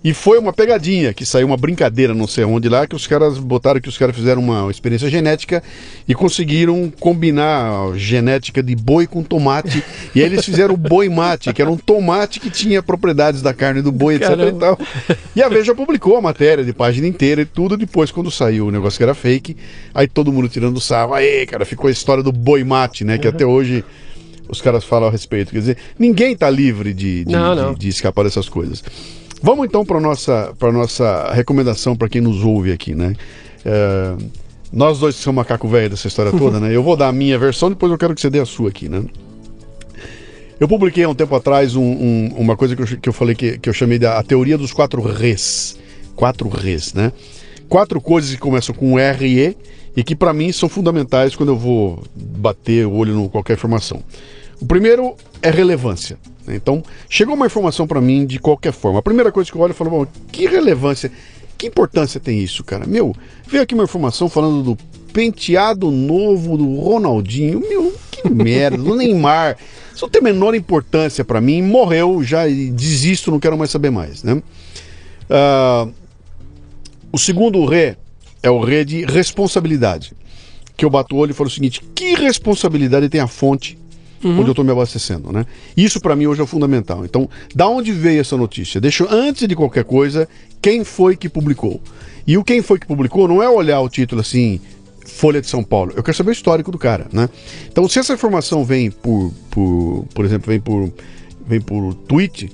E foi uma pegadinha, que saiu uma brincadeira, não sei onde lá, que os caras botaram que os caras fizeram uma experiência genética e conseguiram combinar a genética de boi com tomate. *laughs* e aí eles fizeram o boi mate, que era um tomate que tinha propriedades da carne do boi, etc. E, tal. e a Veja publicou a matéria de página inteira e tudo. Depois, quando saiu o negócio que era fake, aí todo mundo tirando sarro. Aí, cara, ficou a história do boi mate, né? Que até hoje os caras falam a respeito. Quer dizer, ninguém tá livre de, de, Não, de- não. de escapar dessas coisas. Vamos então para nossa para nossa recomendação para quem nos ouve aqui, né? É, nós dois que somos macaco velho dessa história *laughs* toda, né? Eu vou dar a minha versão, depois eu quero que você dê a sua aqui, né? Eu publiquei há um tempo atrás um- um- uma coisa que eu, que eu falei que, que eu chamei da a teoria dos quatro res. Quatro res, né? Quatro coisas que começam com R e E e que para mim são fundamentais quando eu vou bater o olho em qualquer informação. O primeiro é relevância. Então, chegou uma informação para mim de qualquer forma. A primeira coisa que eu olho e falo, bom, que relevância, que importância tem isso, cara? Meu, veio aqui uma informação falando do penteado novo do Ronaldinho. Meu, que *laughs* merda, do Neymar. Isso não tem a menor importância para mim. Morreu, já desisto, não quero mais saber mais, né? Ah, o segundo ré é o ré de responsabilidade. Que eu bato o olho e falo o seguinte: que responsabilidade tem a fonte onde eu estou me abastecendo, né? Isso para mim hoje é fundamental. Então, da onde veio essa notícia? Deixa eu, antes de qualquer coisa, quem foi que publicou? E o quem foi que publicou não é olhar o título assim, Folha de São Paulo. Eu quero saber o histórico do cara, né? Então, se essa informação vem por, por, por exemplo, vem por, vem por tweet,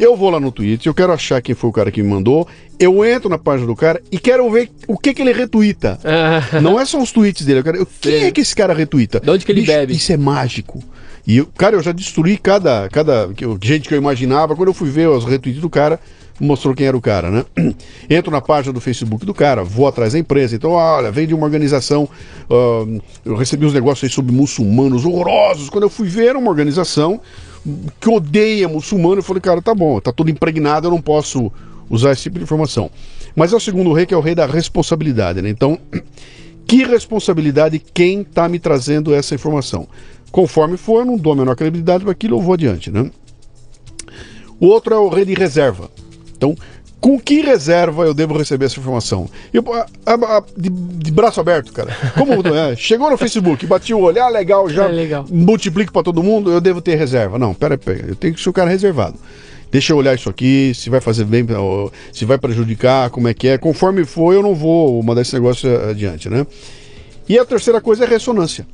eu vou lá no tweet, eu quero achar quem foi o cara que me mandou, eu entro na página do cara e quero ver o que, que ele retuita. *laughs* Não é só os tweets dele, eu quero, quem é que esse cara retuita? De onde que ele bebe? Isso é mágico. E, cara, eu já destruí cada, cada gente que eu imaginava. Quando eu fui ver os retweets do cara, mostrou quem era o cara, né? *clears throat* Entro na página do Facebook do cara, vou atrás da empresa. Então, olha, vem de uma organização. ah, eu recebi uns negócios aí sobre muçulmanos horrorosos. Quando eu fui ver, era uma organização que odeia muçulmano. Eu falei, cara, tá bom, tá tudo impregnado, eu não posso usar esse tipo de informação. Mas é o segundo rei, que é o rei da responsabilidade, né? Então, *clears throat* que responsabilidade quem está me trazendo essa informação? Conforme for, não dou a menor credibilidade para aquilo, eu vou adiante, né? O outro é o rei de reserva. Então, com que reserva eu devo receber essa informação? Eu, a- a- a- de, de braço aberto, cara. Como *laughs* é? Chegou no Facebook, bati o olho, ah, legal, já É, legal. multiplico para todo mundo, eu devo ter reserva. Não, pera, pera, eu tenho que ser o cara reservado. Deixa eu olhar isso aqui, se vai fazer bem, se vai prejudicar, como é que é. Conforme for, eu não vou mandar esse negócio adiante, né? E a terceira coisa é ressonância,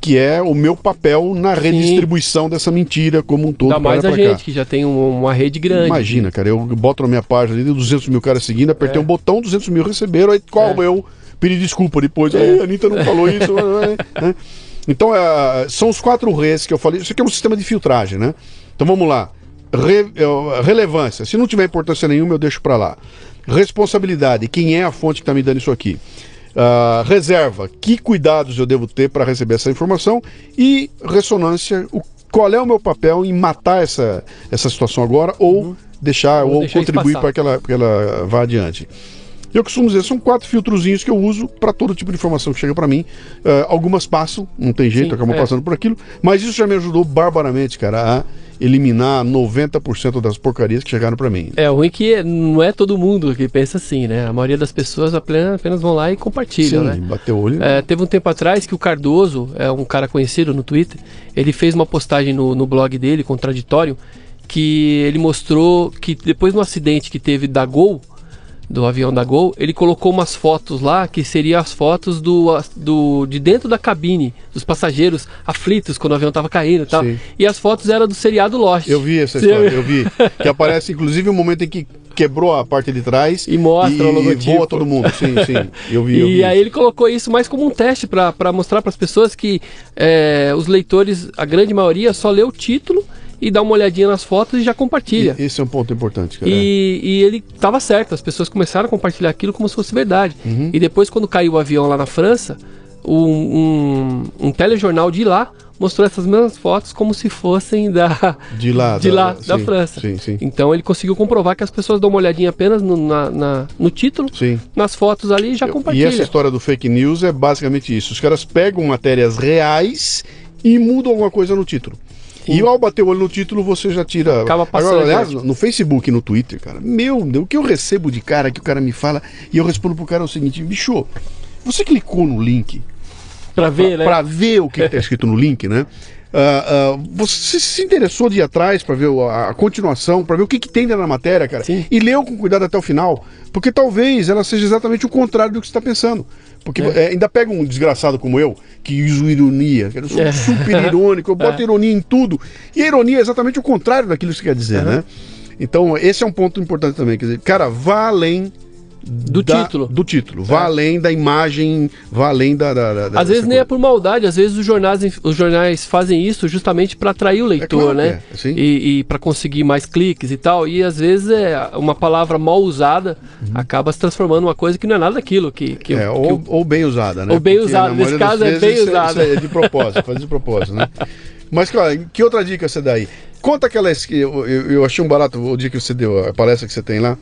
que é o meu papel na redistribuição dessa mentira como um todo. Ainda mais a pra cá. gente, que já tem um- uma rede grande. Imagina, cara, eu boto na minha página ali 200 mil caras seguindo, apertei É. um botão, 200 mil receberam, aí qual eu pedi desculpa depois, aí a Anitta não falou isso. *laughs* né? Então, é, são os quatro reis que eu falei, isso aqui é um sistema de filtragem, né? Então vamos lá. Re- é, relevância, se não tiver importância nenhuma, eu deixo pra lá. Responsabilidade, quem é a fonte que está me dando isso aqui? Ah, reserva, que cuidados eu devo ter para receber essa informação? E ressonância, o, qual é o meu papel em matar essa, essa situação agora ou deixar Ou ou deixar contribuir para que ela, que ela vá adiante? Eu costumo dizer, são quatro filtrozinhos que eu uso para todo tipo de informação que chega para mim. Ah, algumas passam, não tem jeito, Sim, acabam é. passando por aquilo, mas isso já me ajudou barbaramente, cara, a eliminar 90% das porcarias que chegaram para mim. É, o ruim que não é todo mundo que pensa assim, né? A maioria das pessoas apenas, vão lá e compartilham, Sim, né? bateu o olho. É, teve um tempo atrás que o Cardoso, é um cara conhecido no Twitter, ele fez uma postagem no, no blog dele, contraditório, que ele mostrou que depois do acidente que teve da Gol, do avião da Gol, ele colocou umas fotos lá que seriam as fotos do, do de dentro da cabine, dos passageiros aflitos quando o avião tava caindo e tal. Sim. E as fotos eram do seriado Lost. Eu vi essa Você história, eu vi. Que aparece, inclusive, o momento em que quebrou a parte de trás E mostra e, o logotipo. voa todo mundo. Sim, sim. Eu vi, eu vi. E aí ele colocou isso mais como um teste para mostrar para as pessoas que é, os leitores, a grande maioria, só lê o título e dá uma olhadinha nas fotos e já compartilha. E- Esse é um ponto importante, cara. E, e ele estava certo, as pessoas começaram a compartilhar aquilo como se fosse verdade. Uhum. E depois, quando caiu o avião lá na França, um, um, um telejornal de lá mostrou essas mesmas fotos como se fossem da, *laughs* De lá, de da- lá, da sim, França. sim, sim. Então ele conseguiu comprovar que as pessoas dão uma olhadinha apenas no, na, na- no título, Sim. nas fotos ali e já E compartilha. essa história do fake news é basicamente isso. Os caras pegam matérias reais e mudam alguma coisa no título. E ao bater o olho no título, você já tira. Acaba passando Agora, aliás, no Facebook e no Twitter, cara, meu Deus, o que eu recebo de cara que o cara me fala e eu respondo pro cara é o seguinte: bicho, você clicou no link Pra ver, né? para ver o que está escrito no link, né? Ah, ah, você se interessou de ir atrás para ver a, a continuação, para ver o que, que tem dentro da matéria, cara, Sim. e leu com cuidado até o final, porque talvez ela seja exatamente o contrário do que você está pensando. Porque eh, ainda pega um desgraçado como eu, que uso ironia, que eu sou É. super *laughs* irônico, eu boto É. ironia em tudo, e a ironia é exatamente o contrário daquilo que você quer dizer, né? Então, esse é um ponto importante também. Quer dizer, cara, vá além Do da- título. Do título. Vá É. além da imagem, vá além da. da, da- Às vezes nem é por maldade, às vezes os jornais, os jornais fazem isso justamente para atrair o leitor, claro que né? é, sim. E, e para conseguir mais cliques e tal. E às vezes é uma palavra mal usada acaba se transformando numa coisa que não é nada daquilo que, que, Uhum. É, ou, que ou bem usada, né? ou bem Porque usada, nesse caso é bem isso usada. Isso é de propósito, faz de propósito, né? Mas, cara, que outra dica você dá aí? Conta aquelas que eu, eu, eu achei um barato o dia que você deu, a palestra que você tem lá,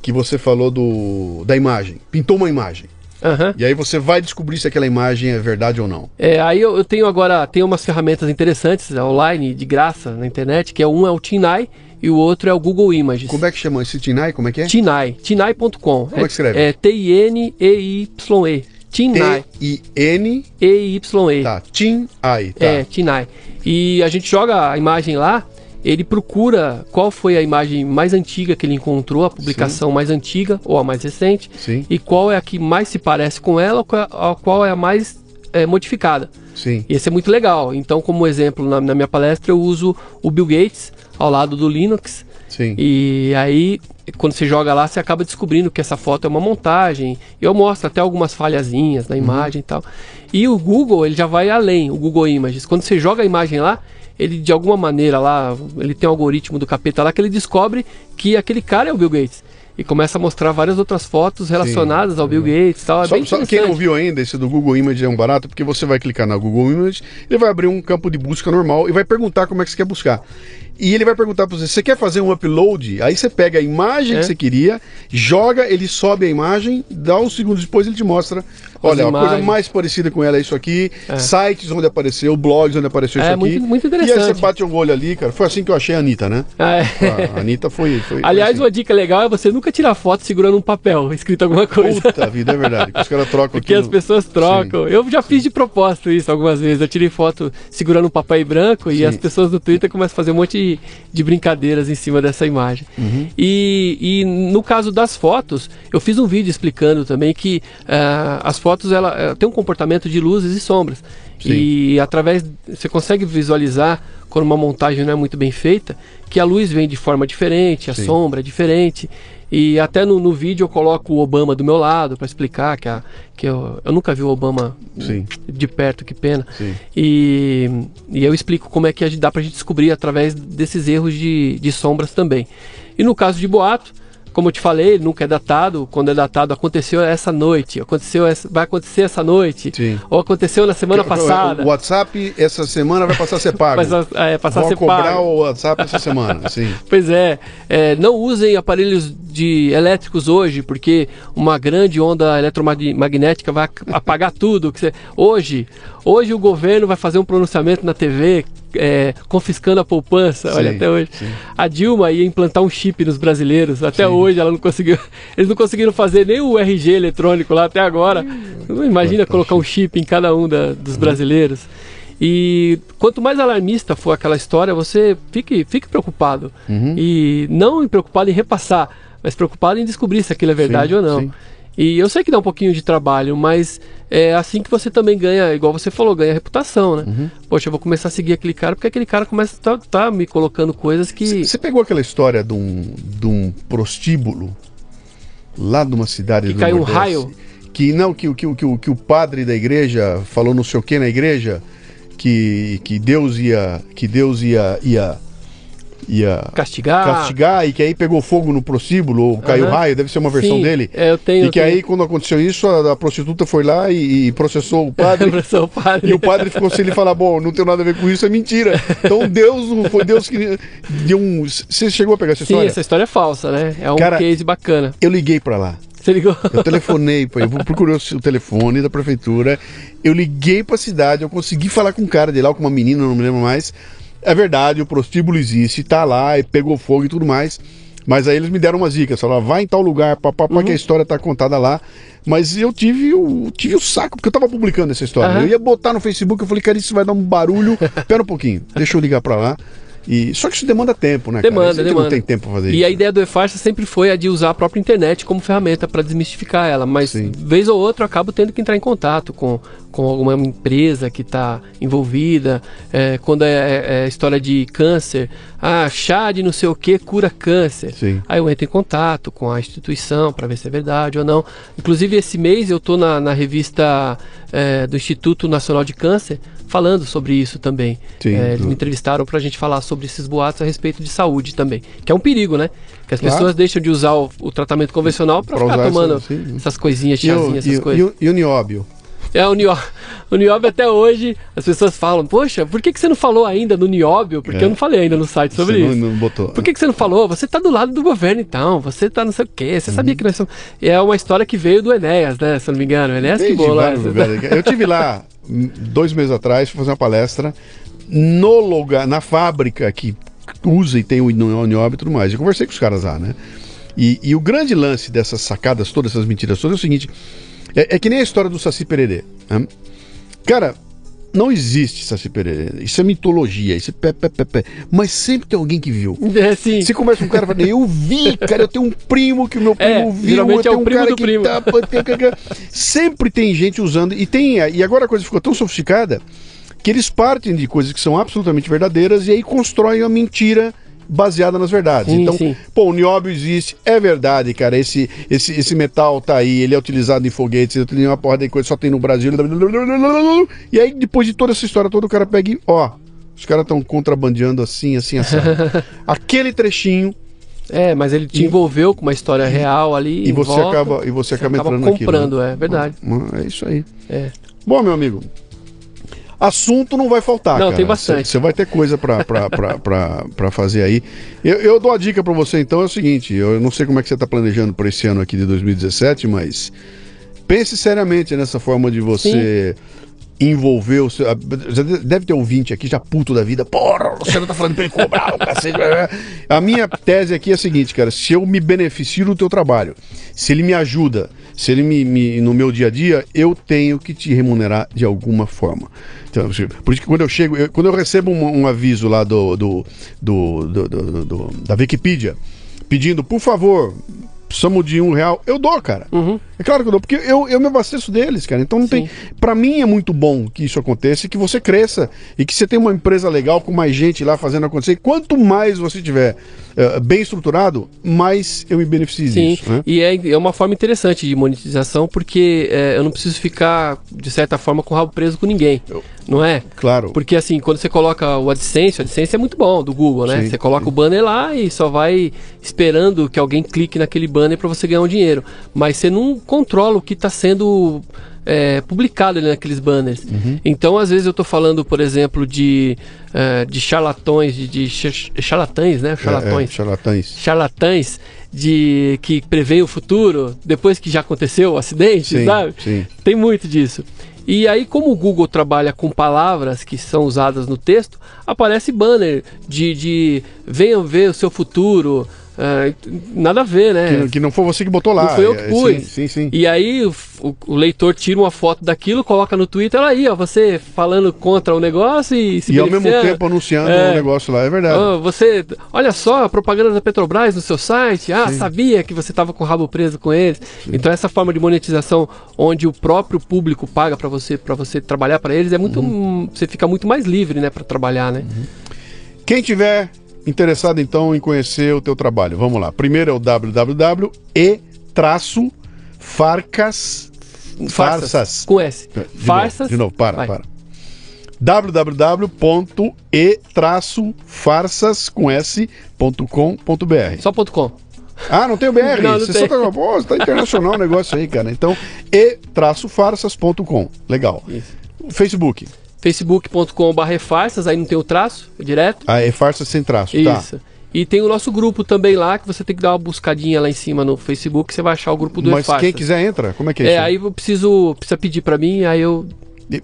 que você falou do da imagem. Pintou uma imagem. Aham. E aí você vai descobrir se aquela imagem é verdade ou não. É, aí eu, eu tenho agora tem umas ferramentas interessantes online de graça na internet, que é um é o Tinai e o outro é o Google Images. Como é que chama esse Tinai? Como é que é? Tinai, tinai.com. Como é que escreve? É T-I-N-E-Y-E. Tinai, T-I-N. E-Y-E. Tá, Tinai. Tá. É, Tinai. E a gente joga a imagem lá, ele procura qual foi a imagem mais antiga que ele encontrou, a publicação mais antiga ou a mais recente, Sim. e qual é a que mais se parece com ela, ou qual- a qual é a mais é, modificada. Sim. E esse é muito legal. Então, como exemplo, na, na minha palestra eu uso o Bill Gates ao lado do Linux. Sim. E aí, quando você joga lá, você acaba descobrindo que essa foto é uma montagem. Eu mostro até algumas falhazinhas na imagem e tal. E o Google, ele já vai além, o Google Images. Quando você joga a imagem lá, ele de alguma maneira lá, ele tem um algoritmo do capeta lá que ele descobre que aquele cara é o Bill Gates. E começa a mostrar várias outras fotos relacionadas ao Bill Gates e tal. É Só, só quem não viu ainda, esse do Google Image é um barato, porque você vai clicar na Google Image, ele vai abrir um campo de busca normal e vai perguntar como é que você quer buscar. E ele vai perguntar para você, você quer fazer um upload? Aí você pega a imagem É. que você queria, joga, ele sobe a imagem, dá uns segundos depois ele te mostra, olha, a coisa mais parecida com ela é isso aqui, É. sites onde apareceu, blogs onde apareceu É, isso aqui. muito- muito E aí interessante. você bate o olho ali, cara. Foi assim que eu achei a Anitta, né? Ah, é. A Anitta foi... foi *laughs* Aliás, foi uma dica legal é você nunca tirar foto segurando um papel, escrito alguma coisa. Puta vida, é verdade. que Os caras trocam Porque aqui. as pessoas trocam. Eu já fiz de propósito isso algumas vezes. Eu tirei foto segurando um papel branco e Sim. as pessoas no Twitter começam a fazer um monte de, de brincadeiras em cima dessa imagem. Uhum. E, e no caso das fotos, eu fiz um vídeo explicando também que ah, as fotos ela, eh, têm um comportamento de luzes e sombras. Sim. E através. Você consegue visualizar, quando uma montagem não é muito bem feita, que a luz vem de forma diferente, a Sim. sombra é diferente. E até no, no vídeo eu coloco o Obama do meu lado para explicar que, a, que eu, eu nunca vi o Obama Sim. de perto, que pena. E, e eu explico como é que a dá pra gente descobrir através desses erros de, de sombras também. E no caso de boato, como eu te falei, nunca é datado. Quando é datado, aconteceu essa noite, aconteceu essa, vai acontecer essa noite, Sim. ou aconteceu na semana passada. O WhatsApp essa semana vai passar a ser pago. Mas, é, passar a Vão ser cobrar pago. o WhatsApp essa semana, *laughs* sim. Pois é, é, não usem aparelhos de elétricos hoje, porque uma grande onda eletromagnética vai apagar tudo. que você- hoje, hoje o governo vai fazer um pronunciamento na TV é, confiscando a poupança. Olha, Sim, até hoje. sim. A Dilma ia implantar um chip nos brasileiros. Até Sim. hoje ela não conseguiu. *laughs* Eles não conseguiram fazer nem o RG eletrônico lá até agora. Imagina colocar um chip em cada um da- dos Uhum. brasileiros. E quanto mais alarmista for aquela história, você fique, fique preocupado. Uhum. E não preocupado em repassar, mas preocupado em descobrir se aquilo é verdade ou não. E eu sei que dá um pouquinho de trabalho, mas é assim que você também ganha, igual você falou, ganha reputação, né? Uhum. Poxa, eu vou começar a seguir aquele cara porque aquele cara começa a tá, tá me colocando coisas que. Você pegou aquela história de um, de um prostíbulo lá de uma cidade Que do caiu um Nordeste, raio? Que não, que, o- que, o- que, que o padre da igreja falou não sei o que na igreja, que, que Deus ia. Que Deus ia. ia ia Castigar. castigar e que aí pegou fogo no prostíbulo ou caiu Aham. raio, deve ser uma versão Sim, dele. é, eu tenho. e que eu aí, tenho. quando aconteceu isso, a, a prostituta foi lá e, e processou o padre. *laughs* Professor padre. E o padre ficou sem ele falar, bom, não tem nada a ver com isso, é mentira. Então Deus foi Deus que deu um. Você chegou a pegar essa Sim, história? essa história é falsa, né? É um Cara- case bacana. Eu liguei pra lá. Você ligou? Eu telefonei, pô, eu procurei o telefone da prefeitura. Eu liguei pra cidade, eu consegui falar com um cara de lá, com uma menina, não me lembro mais. É verdade, o prostíbulo existe, tá lá, e pegou fogo e tudo mais. Mas aí eles me deram umas dicas, falaram, vai em tal lugar, papapá, Uhum. que a história tá contada lá. Mas eu tive o, tive o saco, porque eu tava publicando essa história. Aham. Eu ia botar no Facebook, eu falei, cara, isso vai dar um barulho. *laughs* Pera um pouquinho, deixa eu ligar pra lá. E, só que isso demanda tempo, né? cara? Demanda, que demanda. não tem tempo pra fazer E isso. a ideia do e-farsa sempre foi a de usar a própria internet como ferramenta para desmistificar ela, mas Sim. vez ou outra eu acabo tendo que entrar em contato com, com alguma empresa que está envolvida, é, quando é, é- é história de câncer, ah, chá de não sei o que cura câncer. Sim. Aí eu entro em contato com a instituição para ver se é verdade ou não. Inclusive esse mês eu estou na, na revista é, do Instituto Nacional de Câncer falando sobre isso também. Sim, É, eles me entrevistaram para a gente falar sobre esses boatos a respeito de saúde também, que é um perigo, né? Que as Claro. pessoas deixam de usar o, o tratamento convencional para ficar tomando essa- essas coisinhas, chazinhas, essas coisas. e o- e o nióbio? É, o nióbio, o nióbio até hoje, as pessoas falam, poxa, por que, que você não falou ainda no nióbio? Porque É. eu não falei ainda no site sobre Você não- isso. não botou. Por que, que você não falou? Você tá do lado do governo então, você tá não sei o quê, você Uhum. sabia que nós somos... É uma história que veio do Enéas, né, se eu não me engano, o Enéas que bolou lugares. Eu tive lá dois meses atrás, fui fazer uma palestra no lugar, na fábrica que usa e tem o nióbio e tudo mais. Eu conversei com os caras lá, né? E, e o grande lance dessas sacadas todas, essas mentiras todas, é o seguinte: é, é que nem a história do Saci Pererê. né? Cara, não existe Saci Pererê. Isso é mitologia, isso é pé, pé, pé, pé. Mas sempre tem alguém que viu. É, sim. Você conversa com um cara e fala, eu vi, cara, eu tenho um primo que o meu É, primo viu, geralmente eu é o um primo cara do que primo. tá... Sempre tem gente usando, e tem, e agora a coisa ficou tão sofisticada que eles partem de coisas que são absolutamente verdadeiras e aí constroem uma mentira baseada nas verdades. Sim, então, sim. pô, o nióbio existe, é verdade, cara, esse, esse, esse metal tá aí, ele é utilizado em foguetes, ele tem uma porra de coisa, só tem no Brasil. E aí, depois de toda essa história toda, o cara pega e, ó, os caras estão contrabandeando assim, assim, assim. *laughs* Aquele trechinho É, mas ele te envolveu com uma história real ali. e você volta, acaba e você acaba, acaba entrando comprando, naquilo, né? é verdade. É isso aí. É. Bom, meu amigo, assunto não vai faltar, Não, cara. tem bastante. Você vai ter coisa pra fazer aí. Eu, eu dou a dica pra você, então, é o seguinte, eu não sei como é que você tá planejando pra esse ano aqui de 2017, mas pense seriamente nessa forma de você... Envolver o seu. Deve ter ouvinte aqui já puto da vida. Porra, o Luciano tá falando pra ele cobrar o cacete. A minha tese aqui é a seguinte, cara. Se eu me beneficio do teu trabalho, se ele me ajuda, se ele me, me- no meu dia a dia, eu tenho que te remunerar de alguma forma. Então, por isso que quando eu chego, eu- quando eu recebo um, um aviso lá do, do, do, do- do- do- da Wikipedia pedindo, por favor, precisamos de um real, eu dou, cara. É claro que eu dou, porque eu, eu me abasteço deles, cara. Então não tem. Pra mim é muito bom que isso aconteça e que você cresça e que você tenha uma empresa legal com mais gente lá fazendo acontecer. E quanto mais você tiver eh, bem estruturado, mais eu me beneficio Sim, disso. Né? e é, é uma forma interessante de monetização, porque é, eu não preciso ficar, de certa forma, com o rabo preso com ninguém. Não é? Claro. Porque assim, quando você coloca o AdSense, o AdSense é muito bom, do Google, né? Sim, você coloca sim. o banner lá e só vai esperando que alguém clique naquele banner para você ganhar um dinheiro. Mas você não controla o que está sendo é, publicado ali naqueles banners. Uhum. Então, às vezes eu estou falando, por exemplo, de, é, de charlatões, de, de ch- charlatães, né? É, é, Charlatões charlatães. charlatães de que preveem o futuro depois que já aconteceu o acidente, Sim, sabe? sim. Tem muito disso. E aí, como o Google trabalha com palavras que são usadas no texto, aparece banner de, de venham ver o seu futuro. Ah, nada a ver, né? Que, não- que não foi você que botou lá. Não foi eu que É, pus. Sim, sim. sim. E aí o, o- leitor tira uma foto daquilo, coloca no Twitter, olha aí, ó, você falando contra o negócio e se E ao mesmo tempo anunciando É. o negócio lá, é verdade. Ah, você, olha só, a propaganda da Petrobras no seu site. Ah, sabia que você estava com o rabo preso com eles. Então essa forma de monetização, onde o próprio público paga para você, para você trabalhar para eles, é muito, Uhum. hum, você fica muito mais livre, né, para trabalhar, né? Quem tiver interessado então em conhecer o teu trabalho, vamos lá. Primeiro é o www e traço farcas farsas. com S. De novo, Farsas. De novo, para, Vai. para. www.e-farsas com s.com.br. Só ponto .com. Ah, não tem o BR? *laughs* Não, não Você tem. só tá, pô, tá internacional o negócio aí, cara. Então, e-farsas.com. Legal. Isso. Facebook. facebook.com.br farsas, aí não tem o traço, é direto. Ah, é farsas sem traço, tá? Isso. E tem o nosso grupo também lá, que você tem que dar uma buscadinha lá em cima no Facebook, você vai achar o grupo do Mas E-Farsas. quem quiser entra. Como é que é, É, isso? aí eu preciso, precisa pedir pra mim, aí eu.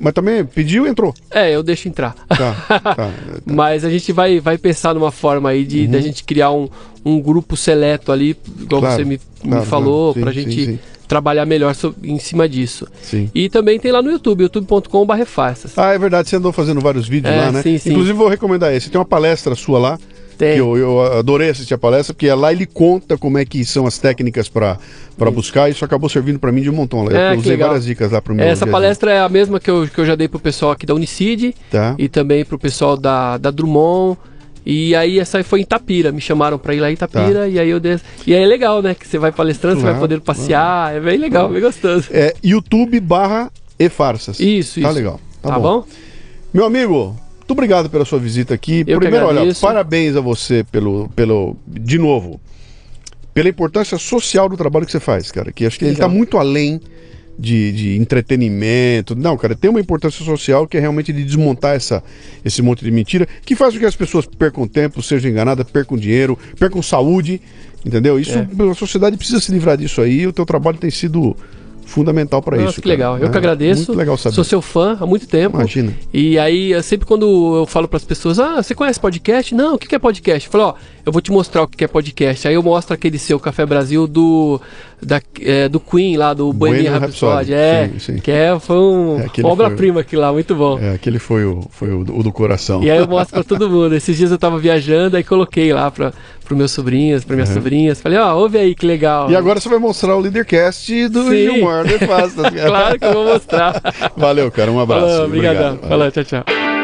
Mas também pediu, entrou. É, eu deixo entrar. Tá, *laughs* tá. Mas a gente vai, vai pensar numa forma aí de da gente criar um, um grupo seleto ali, igual Claro, você me, me claro, falou, claro. pra Sim, gente sim, sim. Trabalhar melhor em cima disso. Sim. E também tem lá no YouTube, youtube.com.br farsas. Ah, é verdade, você andou fazendo vários vídeos É, lá, né? sim, sim. Inclusive, vou recomendar esse. Tem uma palestra sua lá. Tem. Que eu, eu adorei assistir a palestra, porque lá ele conta como é que são as técnicas para buscar. Isso acabou servindo para mim de um montão. Eu É, usei legal. várias dicas lá pro meu. Essa palestra é a mesma que eu, que eu já dei pro pessoal aqui da Unicid Tá. e também pro pessoal da, da Drummond. E aí essa foi em Itapira, me chamaram pra ir lá em Itapira e aí eu des... E aí é legal, né? Que você vai palestrando, você Tá. Claro, vai poder passear, é bem legal, bem gostoso. É YouTube barra e farsas. Isso, Tá isso. legal. Tá, Tá, bom. bom? Meu amigo, muito obrigado pela sua visita aqui. Eu Primeiro, olha, parabéns a você pelo, pelo. De novo, pela importância social do trabalho que você faz, cara. Que acho que ele Legal. está muito além de, de entretenimento. Não, cara, tem uma importância social que é realmente de desmontar essa, esse monte de mentira que faz com que as pessoas percam tempo, sejam enganadas, percam dinheiro, percam saúde. Entendeu? Isso É. a sociedade precisa se livrar disso aí. e O teu trabalho tem sido fundamental para isso. que legal. cara. Eu que É, agradeço. Muito legal saber. Sou seu fã há muito tempo. Imagina. E aí, eu sempre quando eu falo para as pessoas, ah, você conhece podcast? Não, o que é podcast? Eu falo, ó, eu vou te mostrar o que que é podcast. Aí eu mostro aquele seu Café Brasil do, da, é, do Queen lá, do Bohemian Rhapsody. Rhapsody, É, sim, sim. que é, foi um, É, obra-prima aquilo lá, muito bom. É, aquele foi o, foi o, do- o do coração. E aí eu mostro pra todo mundo. Esses dias eu tava viajando, aí coloquei lá pra, pros meus sobrinhos, pra minhas sobrinhas. Falei, ó, ouve aí que legal. E agora você vai mostrar o Leadercast do Sim. Gilmar de Pastas. *laughs* Claro que eu vou mostrar. Valeu, cara. Um abraço. Falou, obrigadão. Obrigado. Falou, tchau, tchau.